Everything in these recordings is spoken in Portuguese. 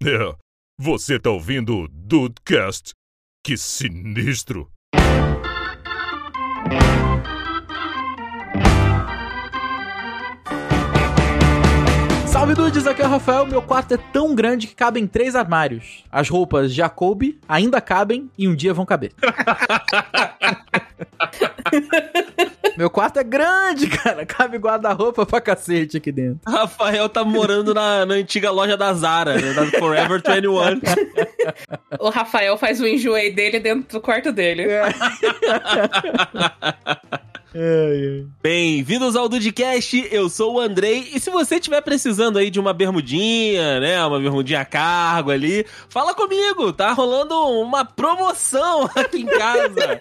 É, você tá ouvindo o Dudecast? Que sinistro! Salve dudes, aqui é o Rafael. Meu quarto é tão grande que cabem três armários. As roupas Jacob ainda cabem e um dia vão caber. Meu quarto é grande, cara. Cabe guarda-roupa pra cacete aqui dentro. Rafael tá morando na, na antiga loja da Zara, né, da Forever 21. O Rafael faz o enjoei dele dentro do quarto dele. Bem-vindos ao Dudcast, eu sou o Andrei, e se você estiver precisando aí de uma bermudinha, né, uma bermudinha a cargo ali, fala comigo, tá rolando uma promoção aqui em casa.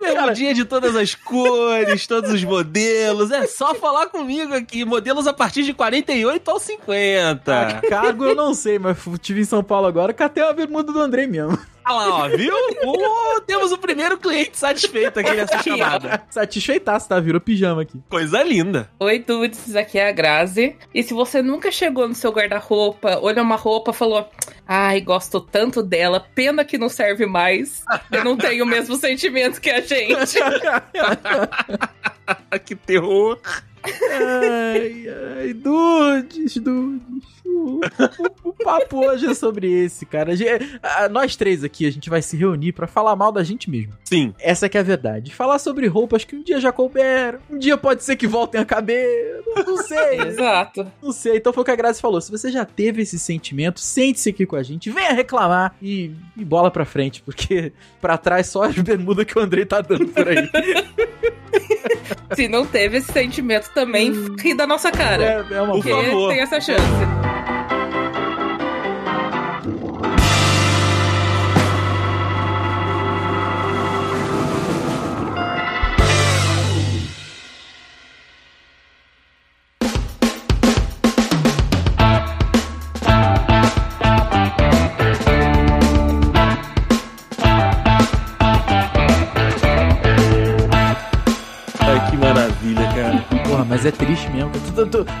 bermudinha de todas as cores, todos os modelos, é só falar comigo aqui, modelos a partir de 48 ou 50. Cargo eu não sei, mas tive em São Paulo agora, catei a bermuda do Andrei mesmo. Olha lá, ó, viu? Uh, temos o primeiro cliente satisfeito aqui nessa chamada. Satisfeitaço, tá? Virou pijama aqui. Coisa linda. Oi, dudes, aqui é a Grazi. E se você nunca chegou no seu guarda-roupa, olhou uma roupa e falou: Ai, gosto tanto dela, pena que não serve mais. Eu não tenho o mesmo sentimento que a gente. que terror. Ai, ai, dudes, dudes. O, o- o papo hoje é sobre esse, cara. A gente- a- nós três aqui, a gente vai se reunir pra falar mal da gente mesmo. Sim. Essa que é a verdade. Falar sobre roupas que um dia já couberam, um dia pode ser que voltem a caber. Não, não sei, Exato. não sei. Então foi o que a Grazi falou. Se você já teve esse sentimento, sente-se aqui com a gente, venha reclamar e, e bola pra frente, porque pra trás só as bermudas que o Andrei tá dando por aí. Se não teve esse sentimento também, ri da nossa cara. É, é uma Por Porque favor. tem essa chance.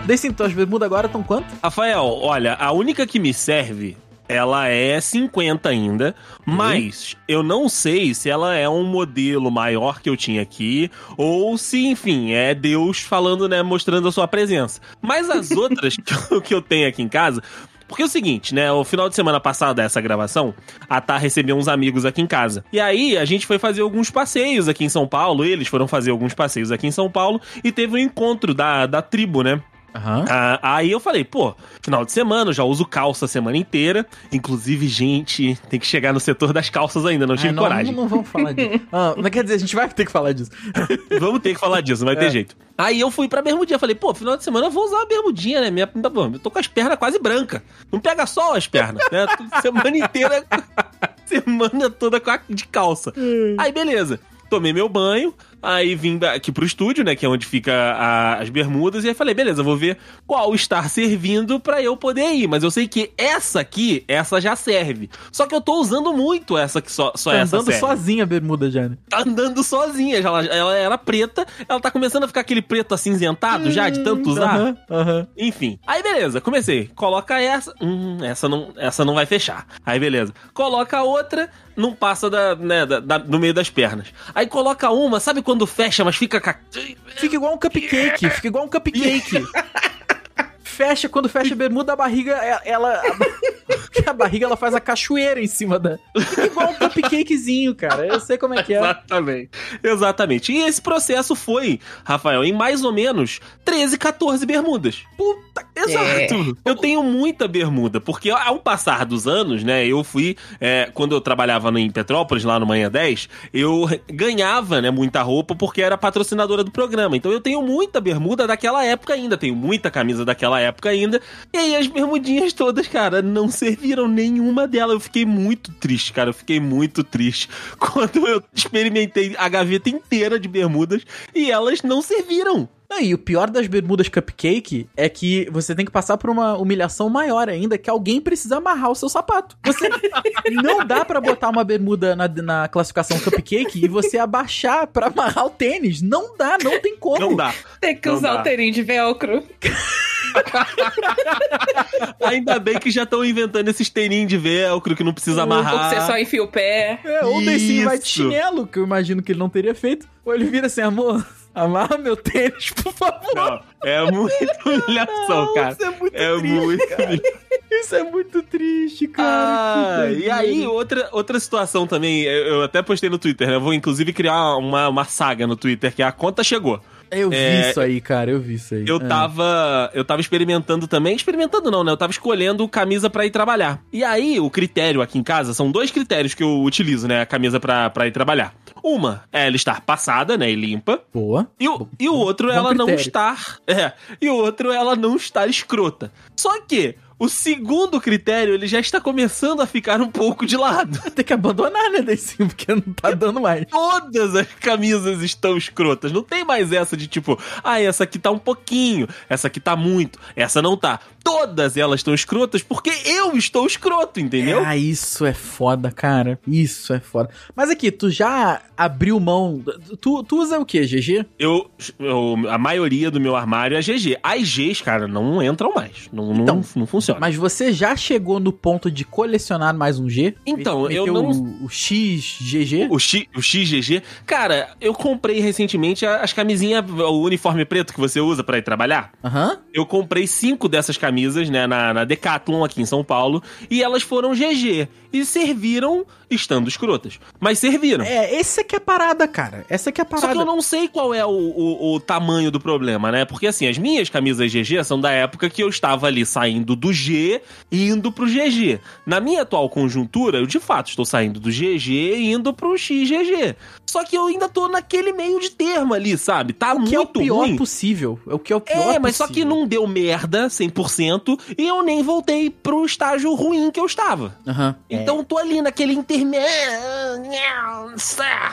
Desse então, as bermudas agora estão quanto? Rafael, olha, a única que me serve, ela é 50 ainda, mas eu não sei se ela é um modelo maior que eu tinha aqui, ou se, enfim, é Deus falando, né, mostrando a sua presença. Mas as outras que eu, que eu tenho aqui em casa. Porque é o seguinte, né? O final de semana passada dessa gravação, a Tá recebeu uns amigos aqui em casa. E aí a gente foi fazer alguns passeios aqui em São Paulo. Eles foram fazer alguns passeios aqui em São Paulo e teve um encontro da, da tribo, né? Aham. Ah, aí eu falei, pô, final de semana, eu já uso calça a semana inteira. Inclusive, gente, tem que chegar no setor das calças ainda, não tive Ah, não, coragem. Não, não vamos falar disso. Ah, mas quer dizer, a gente vai ter que falar disso. Vamos ter que falar disso, não vai ter É. jeito. Aí eu fui pra bermudinha, falei, pô, final de semana eu vou usar a bermudinha, né? Minha, eu tô com as pernas quase brancas. Não pega só as pernas, né? Semana inteira, semana toda de calça. Aí beleza. Tomei meu banho, aí vim aqui pro estúdio, né, que é onde fica a- as bermudas, e aí falei, beleza, vou ver qual está servindo pra eu poder ir, mas eu sei que essa aqui, essa já serve. Só que eu tô usando muito essa que só, só Tá essa andando serve sozinha a bermuda já, né? tá andando sozinha. já- Ela, ela era preta, ela tá começando a ficar aquele preto acinzentado já, de tanto usar. Aham, aham. Enfim. Aí beleza, comecei. Coloca essa. Hum, essa não, essa não vai fechar. Aí beleza. Coloca a outra, não passa da, né, da, da- no meio das pernas. Aí coloca uma, sabe quando fecha, mas fica. ca- Fica igual um cupcake, fica igual um cupcake. Fecha, quando fecha a bermuda, a barriga, é- ela. A, a barriga ela faz a cachoeira em cima da. Fica igual um cupcakezinho, cara. Eu sei como é que é. Exatamente. Exatamente. E esse processo foi, Rafael, em mais ou menos 13, 14 bermudas. Puta, exato. Eu tenho muita bermuda, porque ao passar dos anos, né, eu fui, é, quando eu trabalhava em Petrópolis, lá no Manhã 10, eu ganhava, né, muita roupa porque era patrocinadora do programa. Então eu tenho muita bermuda daquela época ainda, tenho muita camisa daquela época ainda. E aí as bermudinhas todas, cara, não serviram nenhuma delas. Eu fiquei muito triste, cara, eu fiquei muito triste quando eu experimentei a gaveta inteira de bermudas e elas não serviram. Não, e o pior das bermudas cupcake é que você tem que passar por uma humilhação maior ainda, que alguém precisa amarrar o seu sapato. Você não dá pra botar uma bermuda na, na classificação cupcake e você abaixar pra amarrar o tênis. Não dá, não tem como. Não dá. Tem que Não usar dá. o terinho de velcro. Ainda bem que já estão inventando esses teninhos de velcro que não precisa amarrar. Você só enfia o pé. É, ou daí vai de chinelo, que eu imagino que ele não teria feito. Ou ele vira assim, amor, amarra meu tênis, por favor. Não, é muita humilhação, cara. Isso é muito É triste, muito cara. Isso é muito triste, cara. Ah, e aí, outra, outra situação também, eu, eu até postei no Twitter, né? Eu vou inclusive criar uma, uma saga no Twitter, que é a conta chegou. Eu vi é, isso aí, cara, eu vi isso aí. Eu É. tava. Eu tava experimentando também. Experimentando não, né? Eu tava escolhendo camisa pra ir trabalhar. E aí, o critério aqui em casa são dois critérios que eu utilizo, né? A camisa pra, pra ir trabalhar. Uma é ela estar passada, né? E limpa. Boa. E o, e o outro, bom ela não critério. estar. É. E o outro, ela não estar escrota. Só que. O segundo critério, ele já está começando a ficar um pouco de lado. Tem que abandonar, né, desse porque não tá dando mais. Todas as camisas estão escrotas. Não tem mais essa de tipo, ah, essa aqui tá um pouquinho, essa aqui tá muito, essa não tá. Todas elas estão escrotas porque eu estou escroto, entendeu? Ah, isso é foda, cara. Isso é foda. Mas aqui, tu já abriu mão. Tu, tu usa o quê, GG? Eu, eu- a maioria do meu armário é GG. As Gs, cara, não entram mais. Não, Então, não, não funciona. Mas você já chegou no ponto de colecionar mais um G? Então, eu não- O, o XGG? O, X, o XGG. Cara, eu comprei recentemente as camisinhas, o uniforme preto que você usa pra ir trabalhar. Aham. Eu comprei cinco dessas camisas, né, na, na Decathlon aqui em São Paulo, e elas foram GG. E serviram estando escrotas. Mas serviram. É, essa que é a parada, cara. Essa que é a Só parada. que eu não sei qual é o, o, o tamanho do problema, né? Porque assim, as minhas camisas GG são da época que eu estava ali saindo do G e indo pro GG. Na minha atual conjuntura, eu de fato estou saindo do GG e indo pro XGG. Só que eu ainda tô naquele meio de termo ali, sabe? Tá O que é o muito pior ruim. possível. É o que é o pior É, mas só que não deu merda 100% e eu nem voltei pro estágio ruim que eu estava. Aham. Então tô ali naquele intermédio,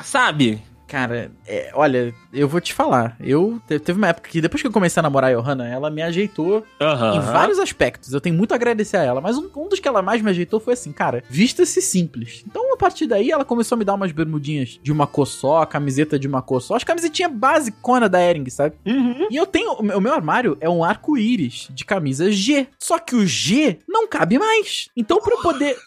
sabe? Cara, é, olha, eu vou te falar. Eu te- teve uma época que depois que eu comecei a namorar a Johanna, ela me ajeitou Aham. em vários aspectos. Eu tenho muito a agradecer a ela, mas um, um dos que ela mais me ajeitou foi assim, cara, vista-se simples. Então, a partir daí, ela começou a me dar umas bermudinhas de uma cor só, camiseta de uma cor só, as camisetinhas basicona da Ering, sabe? Uhum. E eu tenho. O meu- armário é um arco-íris de camisas G. Só que o G não cabe mais. Então, pra eu poder.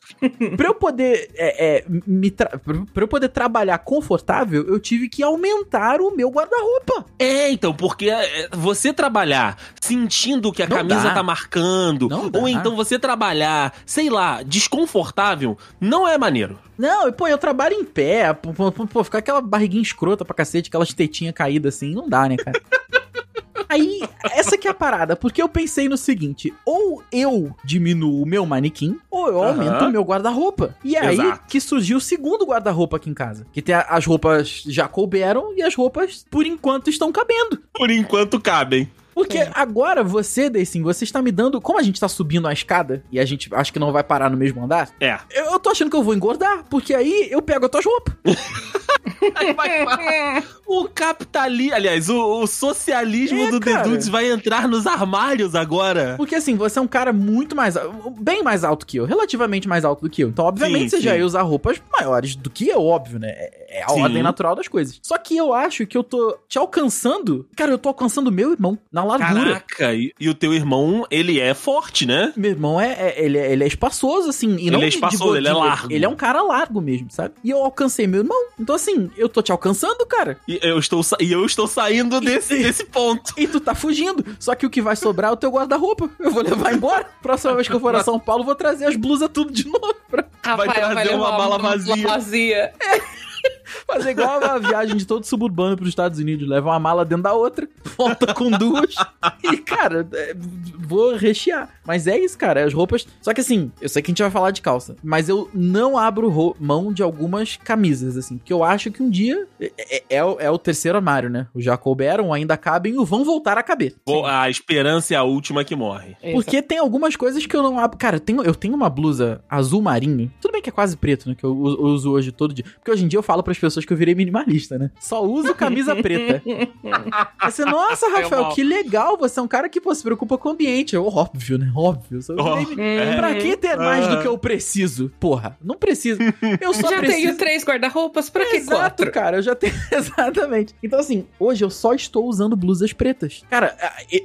pra eu poder. É, é, me pra eu poder trabalhar confortável, eu tive que aumentar o meu guarda-roupa. É, então, porque é, você trabalhar sentindo que a Não camisa dá. tá marcando, Não dá. ou então você trabalhar, sei lá, desconfortável, não é maneiro. Não, e, pô, eu trabalho em pé. Pô, pô, pô, ficar aquela barriguinha escrota pra cacete, aquelas tetinhas caídas assim, não dá, né, cara? Aí, essa que é a parada, porque eu pensei no seguinte: ou eu diminuo o meu manequim, ou eu aumento o meu guarda-roupa. E é aí que surgiu o segundo guarda-roupa aqui em casa. Que tem a- as roupas já couberam e as roupas, por enquanto, estão cabendo. Por enquanto cabem. Porque É. agora você, Dacing, você está me dando. Como a gente tá subindo a escada e a gente acha que não vai parar no mesmo andar, É. eu, eu tô achando que eu vou engordar, porque aí eu pego as tuas roupas. O capitalismo, aliás, o, o socialismo É, do cara. The Dudes vai entrar nos armários agora. Porque assim, você é um cara muito mais. bem mais alto que eu, relativamente mais alto do que eu. Então, obviamente, Sim, você já sim. ia usar roupas maiores do que eu, óbvio, né? É é a Sim. ordem natural das coisas. Só que eu acho que eu tô te alcançando. Cara, eu tô alcançando meu irmão na largura. Caraca, e, e o teu irmão, ele é forte, né? Meu irmão é, é- ele, é ele é espaçoso, assim. E Ele não é de- de espaçoso, ele é largo. Ele é um cara largo mesmo, sabe? E eu alcancei meu irmão. Então, assim, eu tô te alcançando, cara. E eu estou, sa- e eu estou saindo desse, desse ponto. E tu tá fugindo. Só que o que vai sobrar é o teu guarda-roupa. Eu vou levar embora. Próxima vez que eu for a São Paulo, eu vou trazer as blusas tudo de novo. Pra Vai trazer levar uma mala vazia. vazia. fazer igual a viagem de todo suburbano pros Estados Unidos. Leva uma mala dentro da outra, volta com duas. E, cara, é, vou rechear. Mas é isso, cara. As roupas. Só que assim, eu sei que a gente vai falar de calça. Mas eu não abro ro- mão de algumas camisas, assim. Porque eu acho que um dia. É, é- é o, é o terceiro armário, né? Os já couberam, ainda cabem e vão voltar a caber. Pô, A esperança é a última que morre. Porque tem algumas coisas que eu não abro. Cara, eu tenho, eu tenho uma blusa azul marinho. Tudo bem que é quase preto, né? Que eu uso, eu uso hoje todo dia. Porque hoje em dia eu falo pras pessoas que eu virei minimalista, né? Só uso camisa preta. Aí você, nossa, Rafael, que legal, você é um cara que pô, se preocupa com o ambiente. Eu, óbvio, né? Óbvio. Só Ó, virei- é. Pra que ter mais do que eu preciso? Porra, não preciso. Eu só Já preciso. tenho três guarda-roupas, pra que Exato, quatro? cara, eu já tenho. Exatamente. Então, assim, hoje eu só estou usando blusas pretas. Cara,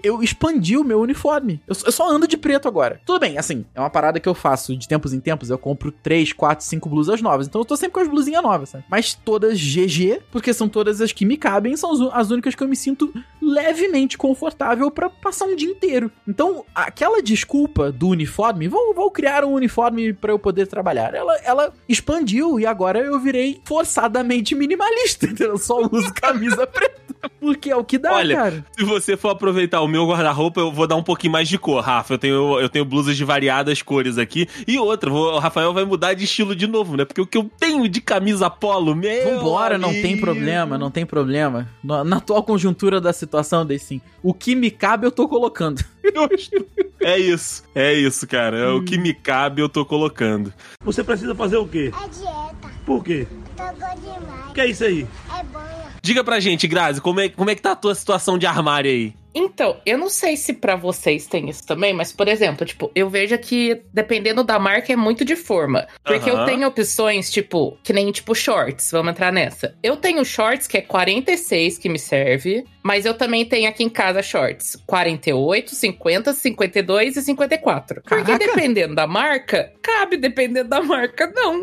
eu expandi o meu uniforme. Eu só- ando de preto agora. Tudo bem, assim, é uma parada que eu faço de tempos em tempos. Eu compro 3, 4, 5 blusas novas. Então eu tô sempre com as blusinhas novas, sabe? Mas todas GG, porque são todas as que me cabem, são as únicas que eu me sinto levemente confortável pra passar um dia inteiro. Então, aquela desculpa do uniforme, vou, vou criar um uniforme pra eu poder trabalhar, ela, ela expandiu e agora eu virei forçadamente minimalista. Eu só uso camisa preta. Porque é o que dá, Olha, cara. Se você for aproveitar o meu guarda-roupa, eu vou dar um pouquinho mais de cor, Rafa. Eu tenho, eu tenho blusas de variadas cores aqui. E outra, vou- o Rafael vai mudar de estilo de novo, né? Porque o que eu tenho de camisa polo, meu. Vambora, não tem amigo. problema, não tem problema. Na, na atual conjuntura da situação, daí sim. O que me cabe, eu tô colocando. É isso, é isso, cara. É o que me cabe, eu tô colocando. Você precisa fazer o quê? É dieta. Por quê? Tô gordo demais. O que é isso aí? É banha. Diga pra gente, Grazi, como é, como é que tá a tua situação de armário aí? Então, eu não sei se pra vocês tem isso também, mas, por exemplo, tipo, eu vejo que dependendo da marca é muito de forma. Porque Aham. eu tenho opções, tipo, que nem tipo shorts, vamos entrar nessa. Eu tenho shorts que é 46 que me serve, mas eu também tenho aqui em casa shorts 48, 50, 52 e 54. Porque Caraca. dependendo da marca, cabe, dependendo da marca, não.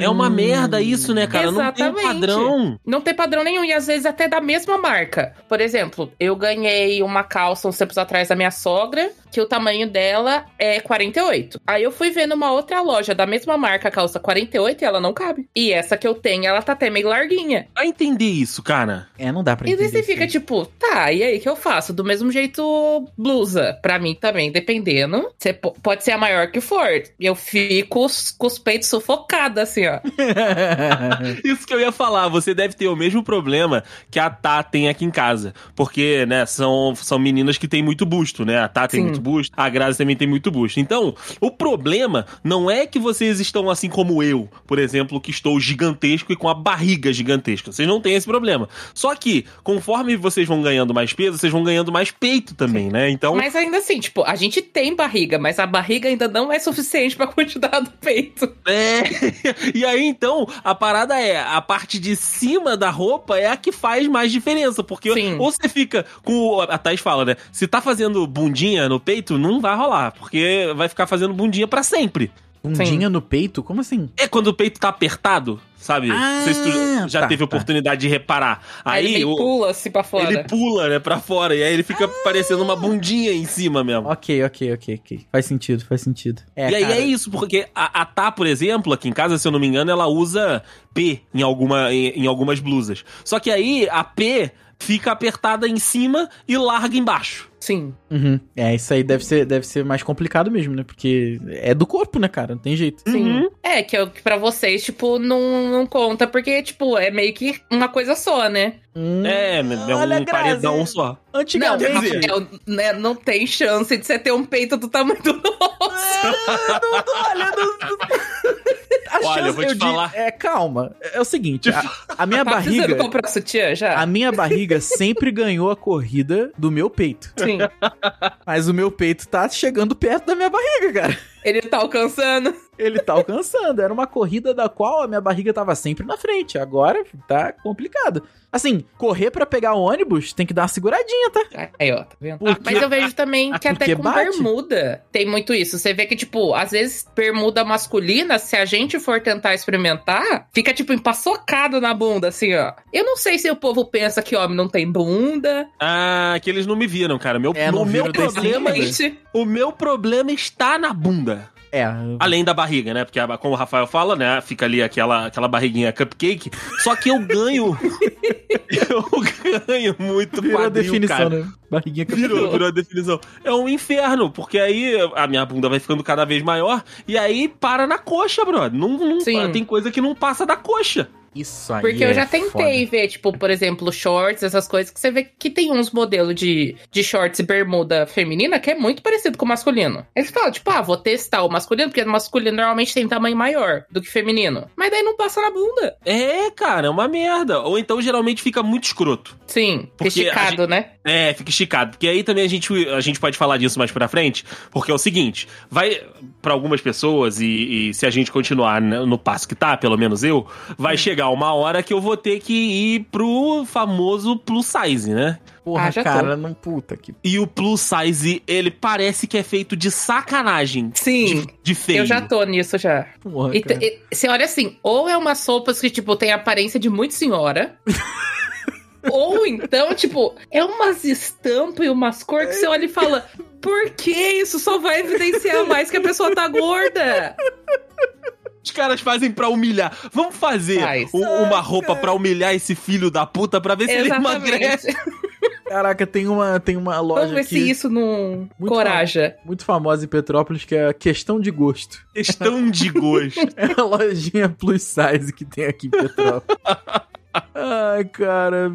É uma merda isso, né, cara? Não tem Exatamente. padrão. Não tem padrão nenhum, e às vezes até da mesma marca. Por exemplo, eu ganhei uma calça uns tempos atrás da minha sogra, que o tamanho dela é 48. Aí eu fui ver numa outra loja da mesma marca, calça 48, e ela não cabe. E essa que eu tenho, ela tá até meio larguinha. Vai entender isso, cara. É, não dá pra E entender. você fica isso. tipo, tá, e aí que eu faço? Do mesmo jeito, blusa. Pra mim também, dependendo. Você po- pode ser a maior que for. Eu fico com os peitos sufocados, assim, ó. Isso que eu ia falar, você deve ter o mesmo problema que a Tá tem aqui em casa. Porque, né, são, são meninas que têm muito busto, né? A Tá tem Sim. Muito busto, a Grazi também tem muito busto. Então, o problema não é que vocês estão assim como eu, por exemplo, que estou gigantesco e com a barriga gigantesca. Vocês não têm esse problema. Só que, conforme vocês vão ganhando mais peso, vocês vão ganhando mais peito também, né? Então, Mas ainda assim, tipo, a gente tem barriga, mas a barriga ainda não é suficiente pra quantidade do peito. É. E aí, então, a parada é, a parte de cima da roupa é a que faz mais diferença. Porque Sim. ou você fica com. A Thais fala, né? Se tá fazendo bundinha no peito, não vai rolar. Porque vai ficar fazendo bundinha pra sempre. Bundinha no peito? Como assim? É quando o peito tá apertado, sabe? não sei se tu já tá, teve tá. oportunidade de reparar. Aí, Aí, ele o- pula assim pra fora. ele pula, né, pra fora. E aí ele fica parecendo uma bundinha em cima mesmo. Ok, ok, ok, ok. Faz sentido, faz sentido. É, e aí cara, é isso, porque a, a Tá, por exemplo, aqui em casa, se eu não me engano, ela usa P em, alguma, em, em algumas blusas. Só que aí a P fica apertada em cima e larga embaixo. Sim. Uhum. É, isso aí deve ser, deve ser mais complicado mesmo, né? Porque é do corpo, né, cara? Não tem jeito. Sim. Uhum. É, que, eu- que pra vocês, tipo, não, não conta, porque, tipo, é meio que uma coisa só, né? Hum, É, é um paredão só. Não, Antigamente. Rafael, né, não tem chance de você ter um peito do tamanho do nosso. olha, a Olha, eu vou te digo- falar. É, calma. É o seguinte, a, a minha Tá barriga. comprar sutiã já? A minha barriga sempre ganhou a corrida do meu peito. Sim. Mas o meu peito tá chegando perto da minha barriga, cara. Ele tá alcançando. Ele tá alcançando. Era uma corrida da qual a minha barriga tava sempre na frente. Agora tá complicado. Assim, correr pra pegar o ônibus tem que dar uma seguradinha, tá? Aí, ó, tá vendo? Porque- Mas eu vejo também que até com bate? bermuda tem muito isso. Você vê que, tipo, às vezes bermuda masculina, se a gente for tentar experimentar, fica, tipo, empaçocado na bunda, assim, ó. Eu não sei se o povo pensa que homem não tem bunda. Ah, que eles não me viram, cara. Meu, É, não o meu problema. Gente, o meu problema está na bunda. É. Além da barriga, né? Porque, como o Rafael fala, né? Fica ali aquela, aquela barriguinha cupcake. Só que eu ganho. eu ganho muito Virou a quadril, definição, cara. né? Barriguinha que Virou, virou a definição. É um inferno, porque aí a minha bunda vai ficando cada vez maior e aí para na coxa, brother. Não, não- Sim. tem coisa que não passa da coxa. Isso aí Porque eu é já tentei ver, tipo, por exemplo, shorts, essas coisas, que você vê que tem uns modelos de, de shorts e bermuda feminina que é muito parecido com o masculino. Aí você fala, tipo, ah, vou testar o masculino, porque o masculino normalmente tem tamanho maior do que feminino. Mas daí não passa na bunda. É, cara, é uma merda. Ou então geralmente fica muito escroto. Sim, Porque a esticado, né? É, fica esticado. Porque aí também a gente, a gente pode falar disso mais pra frente. Porque é o seguinte: vai pra algumas pessoas, e, e se a gente continuar no passo que tá, pelo menos eu, vai chegar uma hora que eu vou ter que ir pro famoso plus size, né? Porra, Ah, já tô. cara, não puta que. E o plus size, ele parece que é feito de sacanagem. Sim. De, de feio. Eu já tô nisso já. Porra, E, cara. e- você olha assim, ou é umas roupas que, tipo, tem a aparência de muito senhora. ou então, tipo, é umas estampas e umas cores que você olha e fala: por que isso só vai evidenciar mais que a pessoa tá gorda? Os caras fazem pra humilhar. Vamos fazer Faz. u- uma roupa pra humilhar esse filho da puta pra ver se ele emagrece. Exatamente. Caraca, tem uma, tem uma loja Vamos ver aqui se isso não Muito coraja. muito famosa em Petrópolis que é a questão de gosto. Questão de gosto. É a lojinha plus size que tem aqui em Petrópolis. Ai, cara.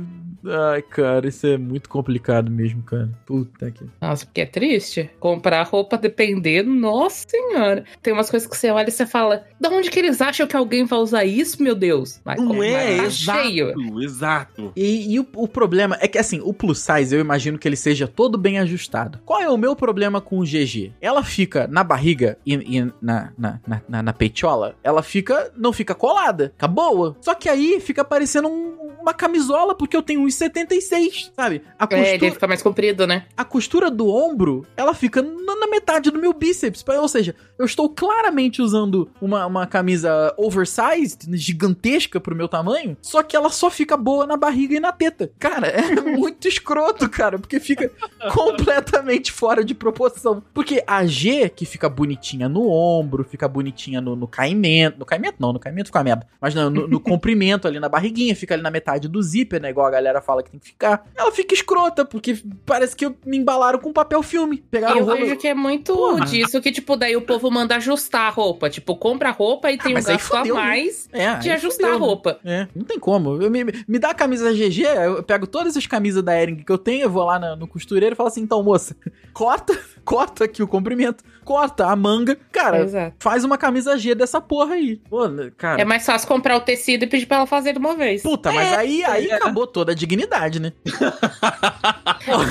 Ai, cara, isso é muito complicado mesmo, cara. Puta que. Nossa, porque é triste. Comprar roupa dependendo, nossa senhora. Tem umas coisas que você olha e você fala: da onde que eles acham que alguém vai usar isso, meu Deus? Mas, Não é, tá exato. cheio. Exato. E, e o, o problema é que, assim, o plus size eu imagino que ele seja todo bem ajustado. Qual é o meu problema com o GG? Ela fica na barriga e, e na, na, na, na, na peitola, ela fica. não fica colada, fica boa. Só que aí fica parecendo um- uma camisola, porque eu tenho 1,76, sabe? A É, ele costura, fica mais comprido, né? a costura do ombro, ela fica na, metade do meu bíceps. Ou seja, eu estou claramente usando uma, uma camisa oversized, gigantesca pro meu tamanho, só que ela só fica boa na barriga e na teta. Cara, é muito escroto, cara, porque fica completamente fora de proporção. Porque a G, que fica bonitinha no ombro, fica bonitinha no, no caimento. No caimento não, no caimento fica merda. Mas não, no, no comprimento ali na barriguinha, fica ali na metade do zíper, né? Igual a galera fala que tem que ficar. Ela fica escrota, porque parece que me embalaram com papel filme. Pegaram eu vejo que é muito Porra. disso que, tipo, daí o povo manda ajustar a roupa. Tipo, compra a roupa e tem um gasto a fodeu, né? mais É, de ajustar fudeu, a roupa. É, não tem como. Eu, me, me dá a camisa GG, eu pego todas as camisas da Ering que eu tenho, eu vou lá na- no costureiro e falo assim: então, moça, corta, corta aqui o comprimento, corta a manga. Cara, Exato. faz uma camisa G dessa porra aí. Pô, cara. É mais fácil comprar o tecido e pedir pra ela fazer de uma vez. Puta, mas aí, aí é. acabou toda a dignidade, né?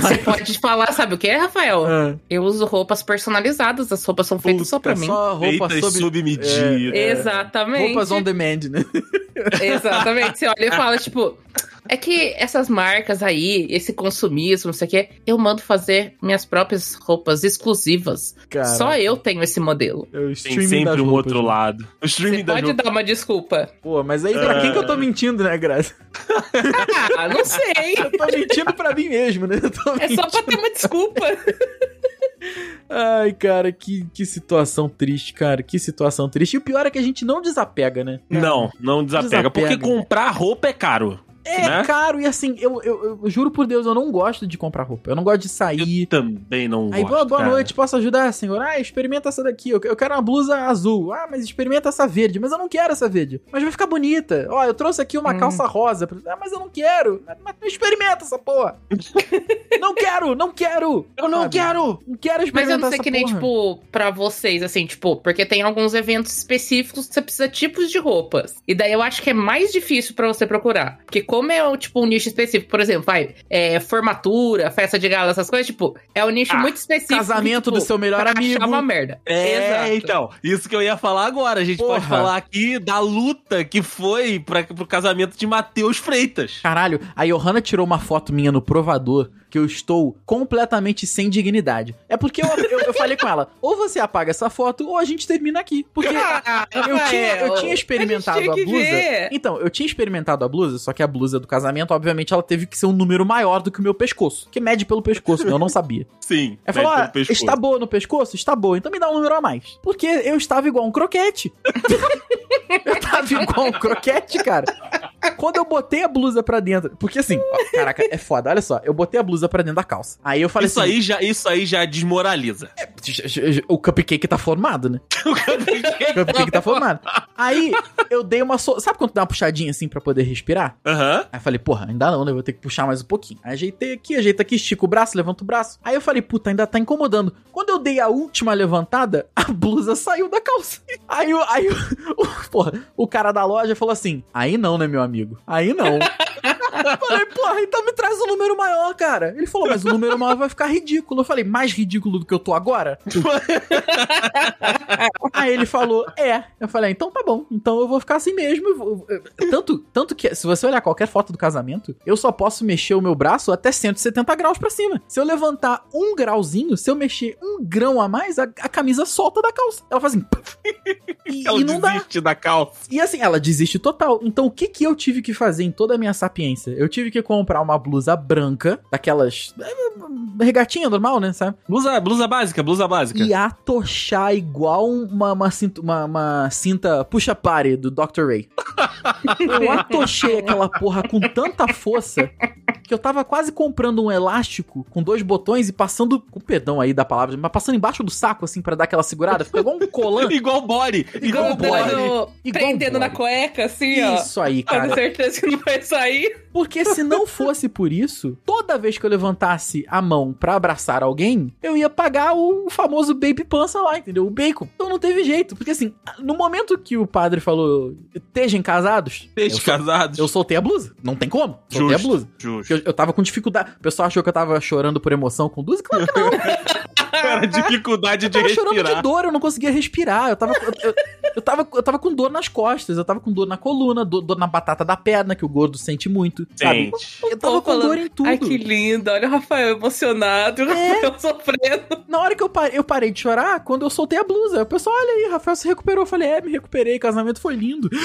Você pode falar, sabe o que, Rafael? Ah, Eu uso roupas personalizadas, as roupas são feitas só pra puta, mim. Só roupa sob... sob medida. Exatamente. Roupas on demand, né? Exatamente. Você olha e fala, tipo, é que essas marcas aí, esse consumismo, não sei o quê, eu mando fazer minhas próprias roupas exclusivas. Cara, Só eu tenho esse modelo. é o Tem sempre um outro né? lado. O streaming Você da pode dar uma desculpa. Pô, mas aí pra quem que eu tô mentindo, né, Graça? Ah, não sei. Eu tô mentindo pra mim mesmo, né? Eu tô É só pra ter uma desculpa. Ai, cara, que, que situação triste, cara. Que situação triste. E o pior é que a gente não desapega, né? Não, não desapega, Desapega. Porque comprar roupa é caro. É né? caro e assim, eu, eu, eu juro por Deus, eu não gosto de comprar roupa. Eu não gosto de sair. Também não Aí, gosto, boa, boa cara. noite, posso ajudar, senhor? Ah, experimenta essa daqui. Eu, eu quero uma blusa azul. Ah, mas experimenta essa verde. Mas eu não quero essa verde. Mas vai ficar bonita. Ó, eu trouxe aqui uma Hum. calça rosa. Ah, mas eu não quero. Mas, mas experimenta essa porra. não quero, não quero. Eu não Sabe? quero! Não quero Mas experimentar eu não sei essa que nem, porra. tipo, pra vocês, assim, tipo, porque tem alguns eventos específicos que você precisa de tipos de roupas. E daí eu acho que é mais difícil pra você procurar. Porque como é o, tipo, um nicho específico, por exemplo, vai, é, formatura, festa de gala, essas coisas, tipo, é um nicho Ah, muito específico. casamento que, do tipo, seu melhor pra amigo. achar uma merda. É, Exato. então, isso que eu ia falar agora. A gente Porra. pode falar aqui da luta que foi pra, pro casamento de Matheus Freitas. Caralho, a Johanna tirou uma foto minha no provador que eu estou completamente sem dignidade. É porque eu, eu, eu falei com ela, ou você apaga essa foto ou a gente termina aqui. Porque eu tinha, eu tinha experimentado a a, blusa. ver. Então, eu tinha experimentado a blusa, só que a blusa do casamento, obviamente, ela teve que ser um número maior do que o meu pescoço. Que mede pelo pescoço, eu não sabia. Sim. Falou: ah, pelo pescoço. está boa no pescoço? Está boa, então me dá um número a mais. Porque eu estava igual um croquete. eu tava igual um croquete, cara. Quando eu botei a blusa pra dentro. Porque assim, ó, caraca, é foda. Olha só, eu botei a blusa pra dentro da calça. Aí eu falei Isso assim: aí, já, isso aí já desmoraliza. o cupcake tá formado, né? O cupcake tá formado. Aí eu dei uma. So... Sabe quando dá uma puxadinha assim pra poder respirar? Aham. Aí eu falei, porra, ainda não, né? Eu vou ter que puxar mais um pouquinho. Aí ajeitei aqui, ajeito aqui, estico o braço, levanto o braço. Aí eu falei, puta, ainda tá incomodando. Quando eu dei a última levantada, a blusa saiu da calça. Aí, aí o- porra, o cara da loja falou assim: aí não, né, meu amigo? Aí não. Eu falei, porra, então me traz um número maior, cara. Ele falou, mas o número maior vai ficar ridículo. Eu falei, mais ridículo do que eu tô agora? Aí ele falou, é. Eu falei, ah, então tá bom. Então eu vou ficar assim mesmo. Tanto, tanto que, se você olhar qualquer foto do casamento, eu só posso mexer o meu braço até 170 graus pra cima. Se eu levantar um grauzinho, se eu mexer um grão a mais, a, a camisa solta da calça. Ela faz assim. E, Ela e não dá. desiste da calça. E assim, ela desiste total. Então, o que que eu tive que fazer em toda a minha sapiência? Eu tive que comprar uma blusa branca, daquelas. é, regatinha normal, né? Sabe? Blusa, blusa básica, blusa básica. E atochar igual uma, uma, cinta, uma, uma cinta puxa-pare do Dr. Ray. Eu atochei aquela porra com tanta força que eu tava quase comprando um elástico com dois botões e passando, com perdão aí da palavra, mas passando embaixo do saco, assim, pra dar aquela segurada. Fica igual um colan. Igual body. Igual Igual body. body. Igual prendendo na bode. cueca, assim, ó. Isso aí, cara. certeza que não vai sair. Porque se não fosse por isso, toda vez que eu levantasse a mão pra abraçar alguém, eu ia pagar o famoso baby pança lá, entendeu? O bacon. Então não teve jeito. Porque assim, no momento que o padre falou, estejam casados, sol- casados. eu soltei a blusa. Não tem como. Soltei a blusa. Justo. Eu, eu tava com dificuldade. O pessoal achou que eu tava chorando por emoção com blusa. Claro que não. Cara, dificuldade Eu de tava chorando de respirar. dor, eu não conseguia respirar. Eu tava, eu, eu- eu tava, eu tava com dor nas costas, eu tava com dor na coluna, dor, dor na batata da perna, que o gordo sente muito. Sabe? Gente. Eu tava com falando, dor em tudo. Ai, que lindo. Olha o Rafael emocionado, o É. Rafael sofrendo. Na hora que eu parei, eu parei de chorar, quando eu soltei a blusa. O pessoal, olha aí, Rafael se recuperou. Eu falei, é, me recuperei, casamento foi lindo.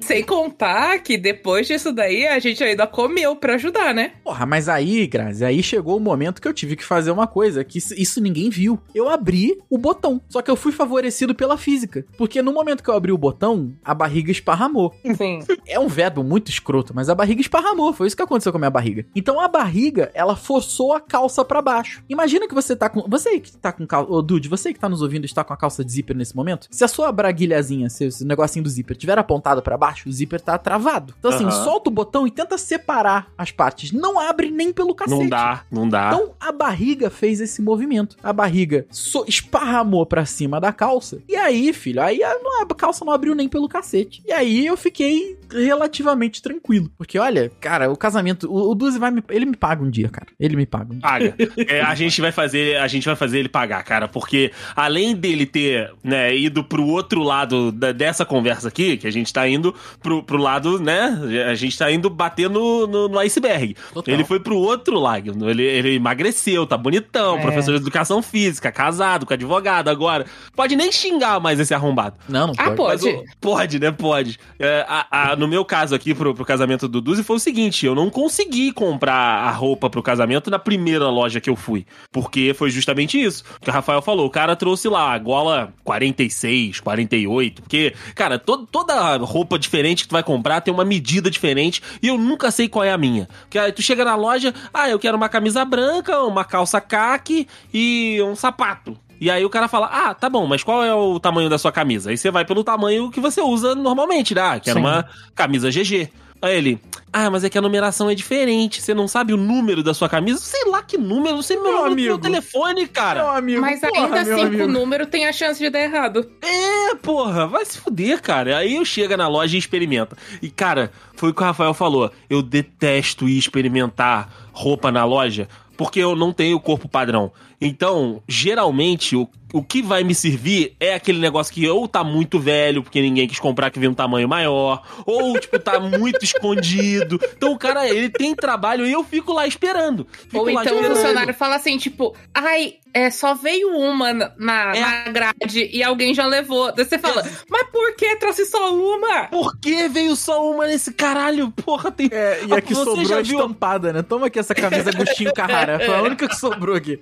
Sem contar que depois disso daí a gente ainda comeu pra ajudar, né? Porra, mas aí, Grazi, aí chegou o momento que eu tive que fazer uma coisa, que isso- isso ninguém viu. Eu abri o botão, só que eu fui favorecido pela física. Porque no momento que eu abri o botão, a barriga esparramou. Sim. É um verbo muito escroto, mas a barriga esparramou. Foi isso que aconteceu com a minha barriga. Então a barriga, ela forçou a calça pra baixo. Imagina que você tá com. Você que tá com calça. Ô, Dude, você que tá nos ouvindo está com a calça de zíper nesse momento. Se a sua braguilhazinha, se esse negocinho do zíper tiver apontado pra baixo, o zíper tá travado. Então assim, solta o botão e tenta separar as partes. Não abre nem pelo cacete. Não dá, não dá. Então a barriga fez esse movimento. A barriga so- esparramou pra cima da calça. E aí, filho, aí a, a calça não abriu nem pelo cacete. E aí eu fiquei relativamente tranquilo. Porque olha, cara, o casamento. O, o Duzi vai me. Ele me paga um dia, cara. Ele me paga um dia. Paga. É, a gente vai fazer, a gente vai fazer ele pagar, cara, porque além dele ter, né, ido pro outro lado da- dessa conversa aqui, que a gente tá indo pro, pro lado, né, a gente tá indo bater no, no, no iceberg. Total. Ele foi pro outro lado, ele, ele emagreceu, tá bonitão, É. professor de educação física, casado com advogado agora. Pode nem xingar mais esse arrombado. Não, não Ah, pode. pode. Mas o- pode, né? Pode. É, a- a- no meu caso aqui, pro, pro casamento do Duzi, foi o seguinte: eu não consegui comprar a roupa pro casamento na primeira loja que eu fui. Porque foi justamente isso. Que o Rafael falou: o cara trouxe lá a gola 46, 48. Porque, cara, to- toda roupa diferente que tu vai comprar tem uma medida diferente e eu nunca sei qual é a minha. Porque aí tu chega na loja, ah, eu quero uma camisa branca, uma calça caque e um sapato. E aí o cara fala, ah, tá bom, mas qual é o tamanho da sua camisa? Aí você vai pelo tamanho que você usa normalmente, né? Ah, quero Sim. uma camisa GG. Aí ele, ah, mas é que a numeração é diferente, você não sabe o número da sua camisa? Sei lá que número, você me Meu no amigo. meu telefone, cara. Meu amigo, Mas porra, ainda meu assim, amigo. com o número tem a chance de dar errado. É, porra, vai se fuder, cara. Aí eu chego na loja e experimenta. E, cara, foi o que o Rafael falou. Eu detesto ir experimentar roupa na loja porque eu não tenho corpo padrão. Então, geralmente, o, o que vai me servir é aquele negócio que ou tá muito velho, porque ninguém quis comprar que vem um tamanho maior, ou, tipo, tá muito escondido. Então, o cara, ele tem trabalho e eu fico lá esperando. Fico Ou lá então o esperando. funcionário fala assim, tipo, ai, é, só veio uma na, na, É. na grade e alguém já levou. Daí você fala, mas por que trouxe só uma? Por que veio só uma nesse caralho? Porra, tem. É, e a que Você sobrou já é viu- estampada, né? Toma aqui essa camisa Agostinho Carrara. Foi a única que sobrou aqui.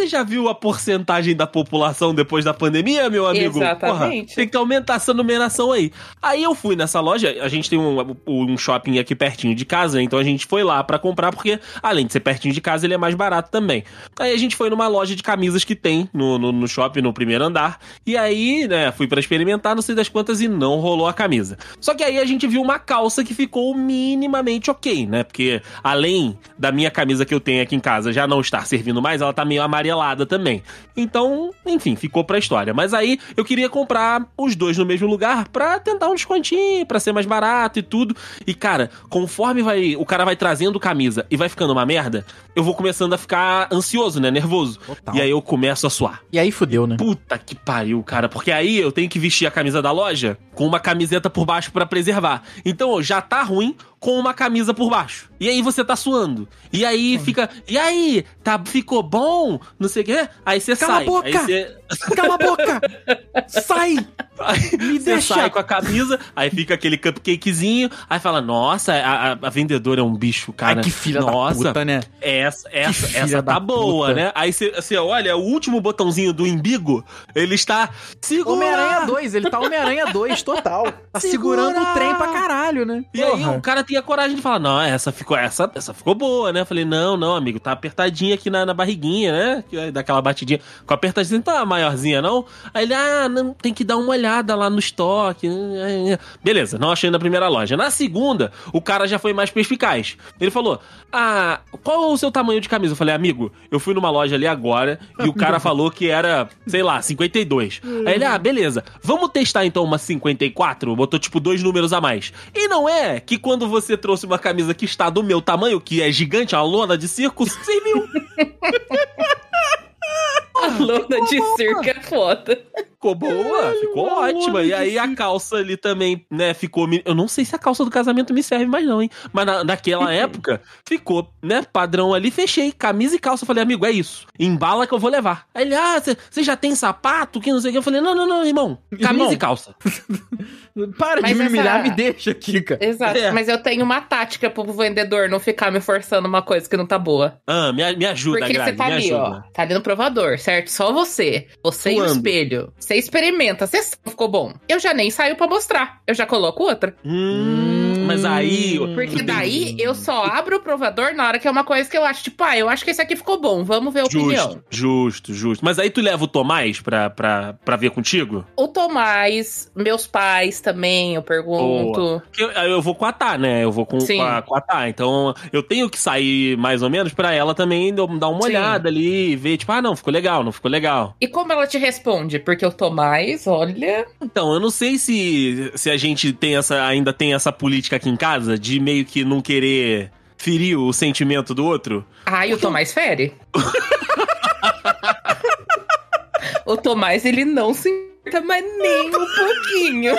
Você já viu a porcentagem da população depois da pandemia, meu amigo? Exatamente. Porra, tem que aumentar essa numeração aí. Aí eu fui nessa loja, a gente tem um, um shopping aqui pertinho de casa, então a gente foi lá pra comprar, porque além de ser pertinho de casa, ele é mais barato também. Aí a gente foi numa loja de camisas que tem no, no, no shopping, no primeiro andar, e aí, né, fui pra experimentar, não sei das quantas, e não rolou a camisa. Só que aí a gente viu uma calça que ficou minimamente ok, né? Porque além da minha camisa que eu tenho aqui em casa já não estar servindo mais, ela tá meio amarelada também. Então, enfim, ficou pra história. Mas aí eu queria comprar os dois no mesmo lugar pra tentar um descontinho, pra ser mais barato e tudo. E cara, conforme vai o cara vai trazendo camisa e vai ficando uma merda, eu vou começando a ficar ansioso, né? Nervoso. Total. E aí eu começo a suar. E aí fudeu, né? Puta que pariu, cara. Porque aí eu tenho que vestir a camisa da loja com uma camiseta por baixo pra preservar. Então já tá ruim com uma camisa por baixo. E aí você tá suando. E aí fica. E aí? Tá, ficou bom? Não sei o quê. Aí você Cala sai. a boca! Aí você, Cala a boca! Sai! Aí Me você deixa! sai com a camisa, aí fica aquele cupcakezinho. Aí fala: Nossa, a, a- a vendedora é um bicho, cara. Ai, que filha Nossa, da puta, né? essa, essa, essa tá boa, puta. né? Aí você, você olha, o último botãozinho do embigo, ele está. Segura! Homem-Aranha 2, ele tá Homem-Aranha 2 total. Tá segurando o trem pra caralho, né? E aí Porra. o cara tinha coragem de falar, não, essa ficou, essa, essa ficou boa, né? Eu falei, não, não, amigo, tá apertadinha aqui na, na barriguinha, né? É Daquela batidinha. Com apertadinha, não tá maiorzinha, não? Aí ele, ah, não, tem que dar uma olhada lá no estoque. Beleza, não achei na primeira loja. Na segunda, o cara já foi mais perspicaz. Ele falou, ah, qual o seu tamanho de camisa? Eu falei, amigo, eu fui numa loja ali agora e o cara falou que era, sei lá, 52. Aí ele, ah, beleza, vamos testar então uma 54? Botou tipo dois números a mais. E não é que quando você trouxe uma camisa que está do meu tamanho, que é gigante, uma lona de circo, serviu. A lona de circo é foda. Ficou boa, ficou uma ótima. E aí a calça ali também, né, ficou. Eu não sei se a calça do casamento me serve mais, não, hein? Mas na, naquela época, ficou, né, padrão ali, fechei. Camisa e calça. Eu falei, amigo, é isso. Embala que eu vou levar. Aí ele, ah, você já tem sapato? Que não sei o que. Eu falei, não, não, não, irmão. Camisa Irmão. e calça. Para Mas de me essa- humilhar, me deixa, Kika. Exato. É. Mas eu tenho uma tática pro vendedor não ficar me forçando uma coisa que não tá boa. Ah, me, me ajuda, Porque Grazi, você tá me ali, ajuda. ó. Tá ali no provador, certo? Só você. Você e o Suando. espelho. Você experimenta. Você ficou bom. Eu já nem saio pra mostrar. Eu já coloco outra. Hum, mas aí. Porque tu tem- daí eu só abro o provador na hora que é uma coisa que eu acho, tipo, ah, eu acho que esse aqui ficou bom. Vamos ver a opinião. Justo, justo, justo. Mas aí tu leva o Tomás pra, pra, pra ver contigo? O Tomás, meus pais também, eu pergunto. Porque eu, eu vou com a Tá, né? Eu vou com, com, a, com a Tá. Então eu tenho que sair mais ou menos pra ela também dar uma Sim. olhada ali e ver, tipo, ah, não, ficou legal, não ficou legal. E como ela te responde? Porque o Tomás, olha. Então, eu não sei se, se a gente tem essa, ainda tem essa política aqui em casa de meio que não querer ferir o sentimento do outro. Ai, o Tomás fere. o Tomás, ele não se importa, mas nem um pouquinho.